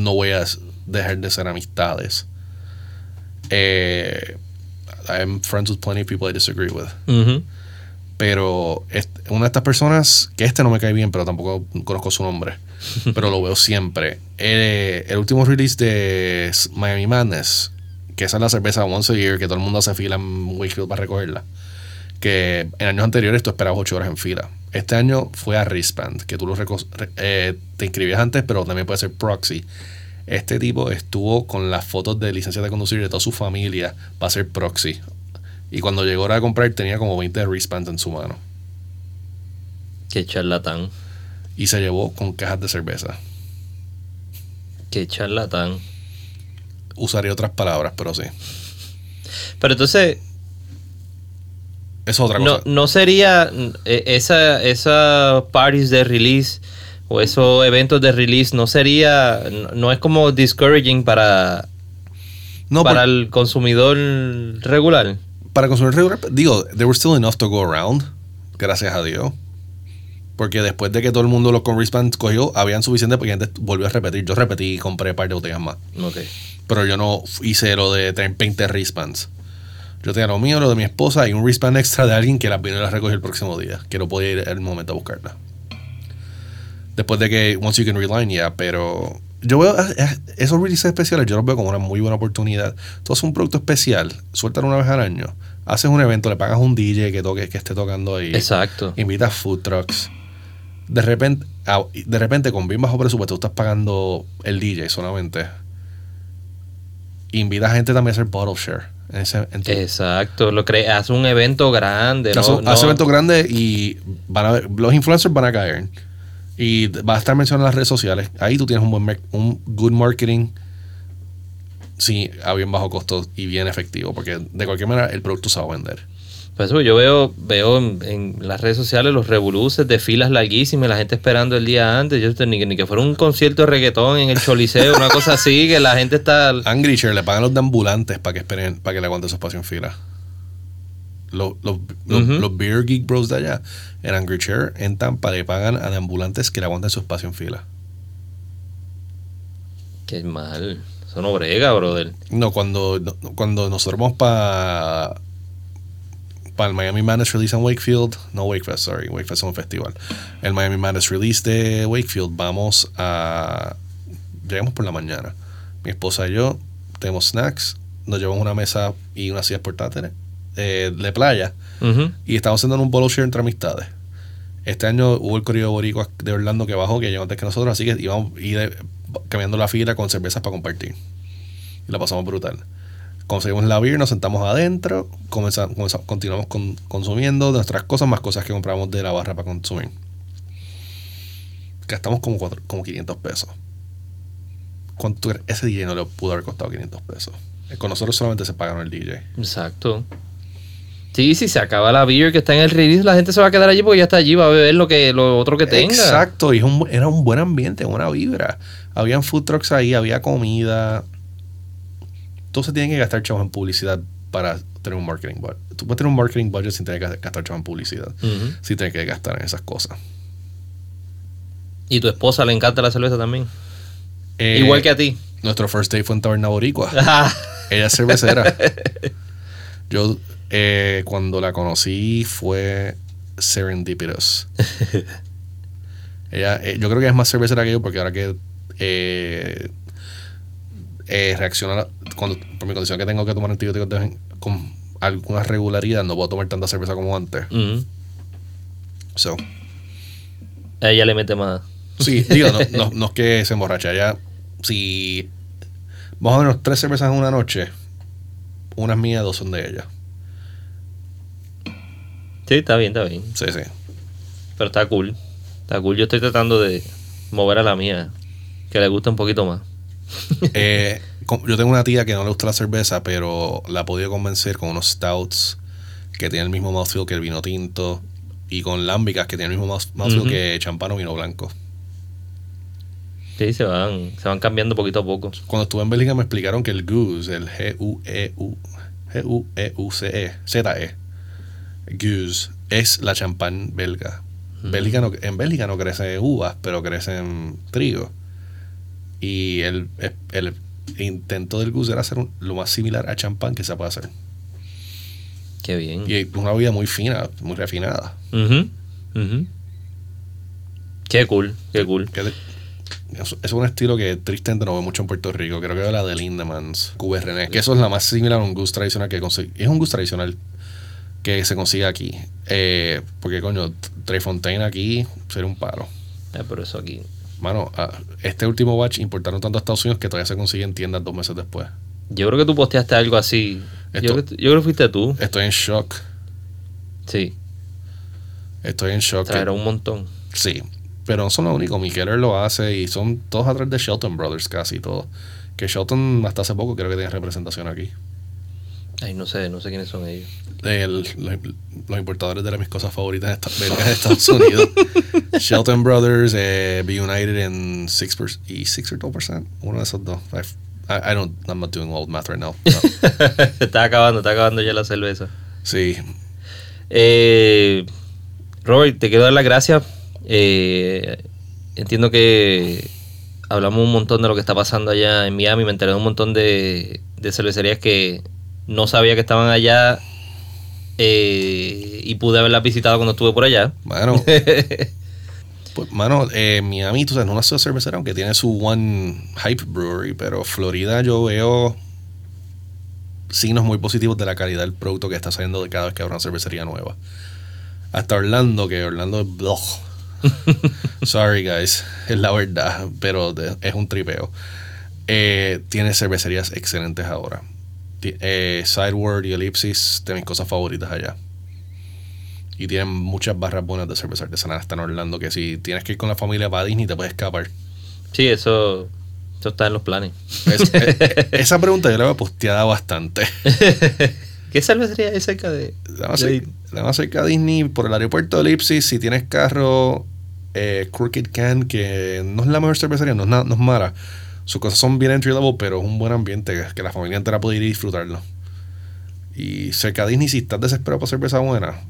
no voy a dejar de ser amistades. Eh, I'm friends with plenty of people I disagree with. Ujú. Pero es- una de estas personas, que este no me cae bien, pero tampoco conozco su nombre, pero lo veo siempre. Eh, el último release de Miami Madness, que esa es la cerveza once a year, que todo el mundo hace fila en Wakefield para recogerla. Que en años anteriores tú esperabas 8 horas en fila. Este año fue a Wristband, que tú lo eh, te inscribías antes, pero también puede ser proxy. Este tipo estuvo con las fotos de licencia de conducir de toda su familia para ser proxy. Y cuando llegó hora de comprar tenía como 20 wristbands en su mano. Qué charlatán. Y se llevó con cajas de cerveza. Qué charlatán. Usaría otras palabras, pero sí. Pero entonces, es otra no, cosa. no sería eh, esa, esa parties de release o esos eventos de release, no sería, no, no es como discouraging para, No, para por- el consumidor regular. para consumir regular, digo, there were still enough to go around. Gracias a Dios. Porque después de que todo el mundo los con wristbands cogió, habían suficiente porque gente volvió a repetir. Yo repetí y compré un par de botellas más. Ok. Pero yo no hice lo de tener 20 wristbands. Yo tenía lo mío, lo de mi esposa y un wristband extra de alguien que las vino y las recogió el próximo día. Que no podía ir en el momento a buscarla. Después de que Once You Can Reline, ya, pero yo veo eh, eh, esos releases especiales, yo los veo como una muy buena oportunidad. Tú haces un producto especial, sueltan una vez al año, haces un evento, le pagas un DJ que toque, que esté tocando ahí. Exacto. Invitas food trucks. De repente, ah, de repente, con bien bajo presupuesto, tú estás pagando el DJ solamente. Invitas a gente también a hacer bottle share. En ese, en tu- Exacto. Lo cre haz un evento grande. Hace, no- hace no- eventos grandes y van a ver- los influencers van a caer. Y va a estar mencionado en las redes sociales. Ahí tú tienes un buen un good marketing. Sí, a bien bajo costo y bien efectivo. Porque de cualquier manera el producto se va a vender. Pues eso, yo veo, veo en, las redes sociales los revoluces de filas larguísimas, la gente esperando el día antes. Yo ni, ni que fuera un concierto de reggaetón en el Choliseo, una cosa así, que la gente está. Angry Chair le pagan los de ambulantes para que esperen, para que le aguante su espacio en fila. Los, los, los, Beer Geek Bros de allá, en Angry Chair, en Tampa, le pagan a de ambulantes que le aguanten su espacio en fila. Qué mal. Eso no brega, brother. No, cuando, cuando nosotros vamos para para el Miami Madness Release en Wakefield, no Wakefest, sorry, Wakefest es un festival. El Miami Madness Release de Wakefield, vamos a. Llegamos por la mañana. Mi esposa y yo tenemos snacks, nos llevamos una mesa y unas sillas portátiles eh, de playa y estamos haciendo un polo share entre amistades. Este año hubo el corrido boricua de Orlando que bajó, que llegó antes que nosotros, así que íbamos ir cambiando la fila con cervezas para compartir. Y la pasamos brutal conseguimos la beer, nos sentamos adentro, comenzamos, continuamos consumiendo nuestras cosas, más cosas que compramos de la barra para consumir. Gastamos como, como 500 pesos. ¿Cuánto Ese DJ no le pudo haber costado 500 pesos. Con nosotros solamente se pagaron el DJ. Exacto. Sí, si se acaba la beer que está en el release, la gente se va a quedar allí porque ya está allí, va a beber lo que lo otro que tenga. Exacto, y era un buen ambiente, una vibra. Habían food trucks ahí, había comida se tienen que gastar chavos en publicidad para tener un marketing budget. Tú puedes tener un marketing budget sin tener que gastar chavos en publicidad. Sin tener que gastar en esas cosas. ¿Y tu esposa le encanta la cerveza también? Eh, Igual que a ti. Nuestro first date fue en Taberna Boricua. Ella es cervecera. Yo, eh, cuando la conocí, fue serendipitous. Ella, eh, yo creo que es más cervecera que yo porque ahora que eh, reacciona cuando, por mi condición que tengo que tomar antibióticos con alguna regularidad, no puedo tomar tanta cerveza como antes. So. A ella le mete más. Sí, digo, no, no, es que se emborracha. Ella, si más o menos tres cervezas en una noche, unas mías, dos son de ella. Sí, está bien, está bien. Sí, sí. Pero está cool. Está cool. Yo estoy tratando de mover a la mía, que le gusta un poquito más. Eh, yo tengo una tía que no le gusta la cerveza, pero la he podido convencer con unos stouts que tienen el mismo mouthfeel que el vino tinto y con lámbicas que tienen el mismo mouthfeel que champán o vino blanco. Sí, se van, se van cambiando poquito a poco. Cuando estuve en Bélgica me explicaron que el Goose, el G-U-E-U, G-U-E-U-C-E, Z-E, Goose, es la champán belga. en Bélgica no crecen uvas, pero crecen trigo. Y el, el intento del Goose era hacer lo más similar a champán que se puede hacer. Qué bien. Y una vida muy fina, muy refinada. Qué cool, qué cool. es, un estilo que tristemente no veo mucho en Puerto Rico. Creo que es la de Lindemans, QRN. Que eso es la más similar a un Goose tradicional que consigue. Es un Goose tradicional que se consigue aquí. Eh, porque, coño, Trey Fontaine aquí sería un paro. Eh, por eso aquí mano, este último batch importaron tanto a Estados Unidos que todavía se consigue en tiendas dos meses después. Yo creo que tú posteaste algo así. yo, creo, que fuiste tú. Estoy en shock. Sí. Estoy en shock. Era un montón. Sí. Pero no son los únicos. Mikeller lo hace y son todos atrás de Shelton Brothers casi todos. Que Shelton hasta hace poco creo que tiene representación aquí. Ay, no sé, no sé quiénes son ellos. los, importadores de las mis cosas favoritas de Estados Unidos. Shelton Brothers, eh, Be United en 6%, y 6 o 2%. Uno de esos dos. I, don't, I'm not doing old math right now. está acabando, está acabando ya la cerveza. Sí. Eh, Robert, te quiero dar las gracias. Eh, entiendo que hablamos un montón de lo que está pasando allá en Miami. Me enteré de un montón de, de cervecerías que no sabía que estaban allá eh, y pude haberlas visitado cuando estuve por allá. Bueno. pues, mano, eh, Miami, tú sabes, no es una cervecera, aunque tiene su One Hype Brewery, pero Florida yo veo signos muy positivos de la calidad del producto que está saliendo de cada vez que habrá una cervecería nueva. Hasta Orlando, que Orlando es blog. Sorry, guys, es la verdad, pero es un tripeo. Eh, tiene cervecerías excelentes ahora eh, Sideward y Ellipsis de mis cosas favoritas allá. Y tienen muchas barras buenas de cerveza artesanal hasta en Orlando. Que si tienes que ir con la familia para Disney, te puedes escapar. Sí, eso, eso está en los planes. esa pregunta yo la había posteada bastante. ¿Qué cervecería hay cerca de, La más, cerca, la más cerca a Disney, por el aeropuerto de Lipsis, si tienes carro, eh, Crooked Can, que no es la mejor cervecería, no es, na- no es mala. Sus cosas son bien entry level, pero es un buen ambiente que, la familia entera puede ir y disfrutarlo. Y cerca a Disney, si estás desesperado por cerveza buena,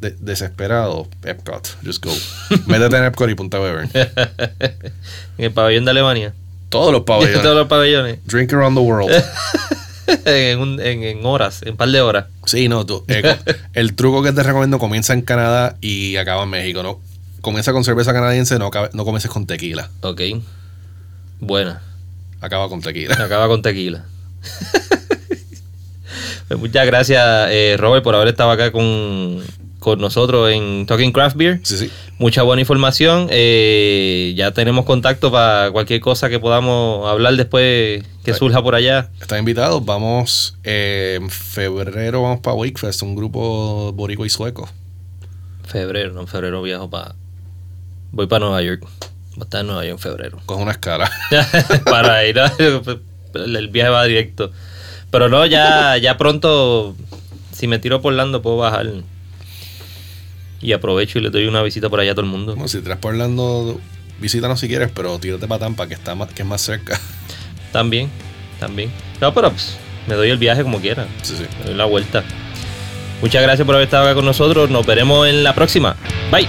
de- desesperado, Epcot, just go. Métete en Epcot y punta a beber. En el pabellón de Alemania. Todos los Todos pabellones. los pabellones. Drink around the world. en, un- en- en horas, en un par de horas. Sí, no, tú. eh, el truco que te recomiendo comienza en Canadá y acaba en México, ¿no? Comienza con cerveza canadiense, no, no comiences con tequila. Ok. Buena. Acaba con tequila. Acaba con tequila. Pues muchas gracias, eh, Robert, por haber estado acá con, con nosotros en Talking Craft Beer. Sí, sí. Mucha buena información. eh, ya tenemos contacto para cualquier cosa que podamos hablar después que surja por allá. Están invitados. Vamos eh, en febrero, vamos para Wakefest, un grupo boricua y sueco. Febrero, no, en febrero viajo para. Voy para Nueva York. Voy a estar en Nueva York en febrero. Con una escala. para ir a- el viaje va directo. Pero no, ya, ya pronto, si me tiro por Orlando, puedo bajar. Y aprovecho y le doy una visita por allá a todo el mundo. Bueno, si te por Orlando, visítanos si quieres, pero tírate para Tampa, que, está más, que es más cerca. También, también. No, pero pues, me doy el viaje como quiera. Sí, sí. Me doy la vuelta. Muchas gracias por haber estado acá con nosotros. Nos veremos en la próxima. Bye.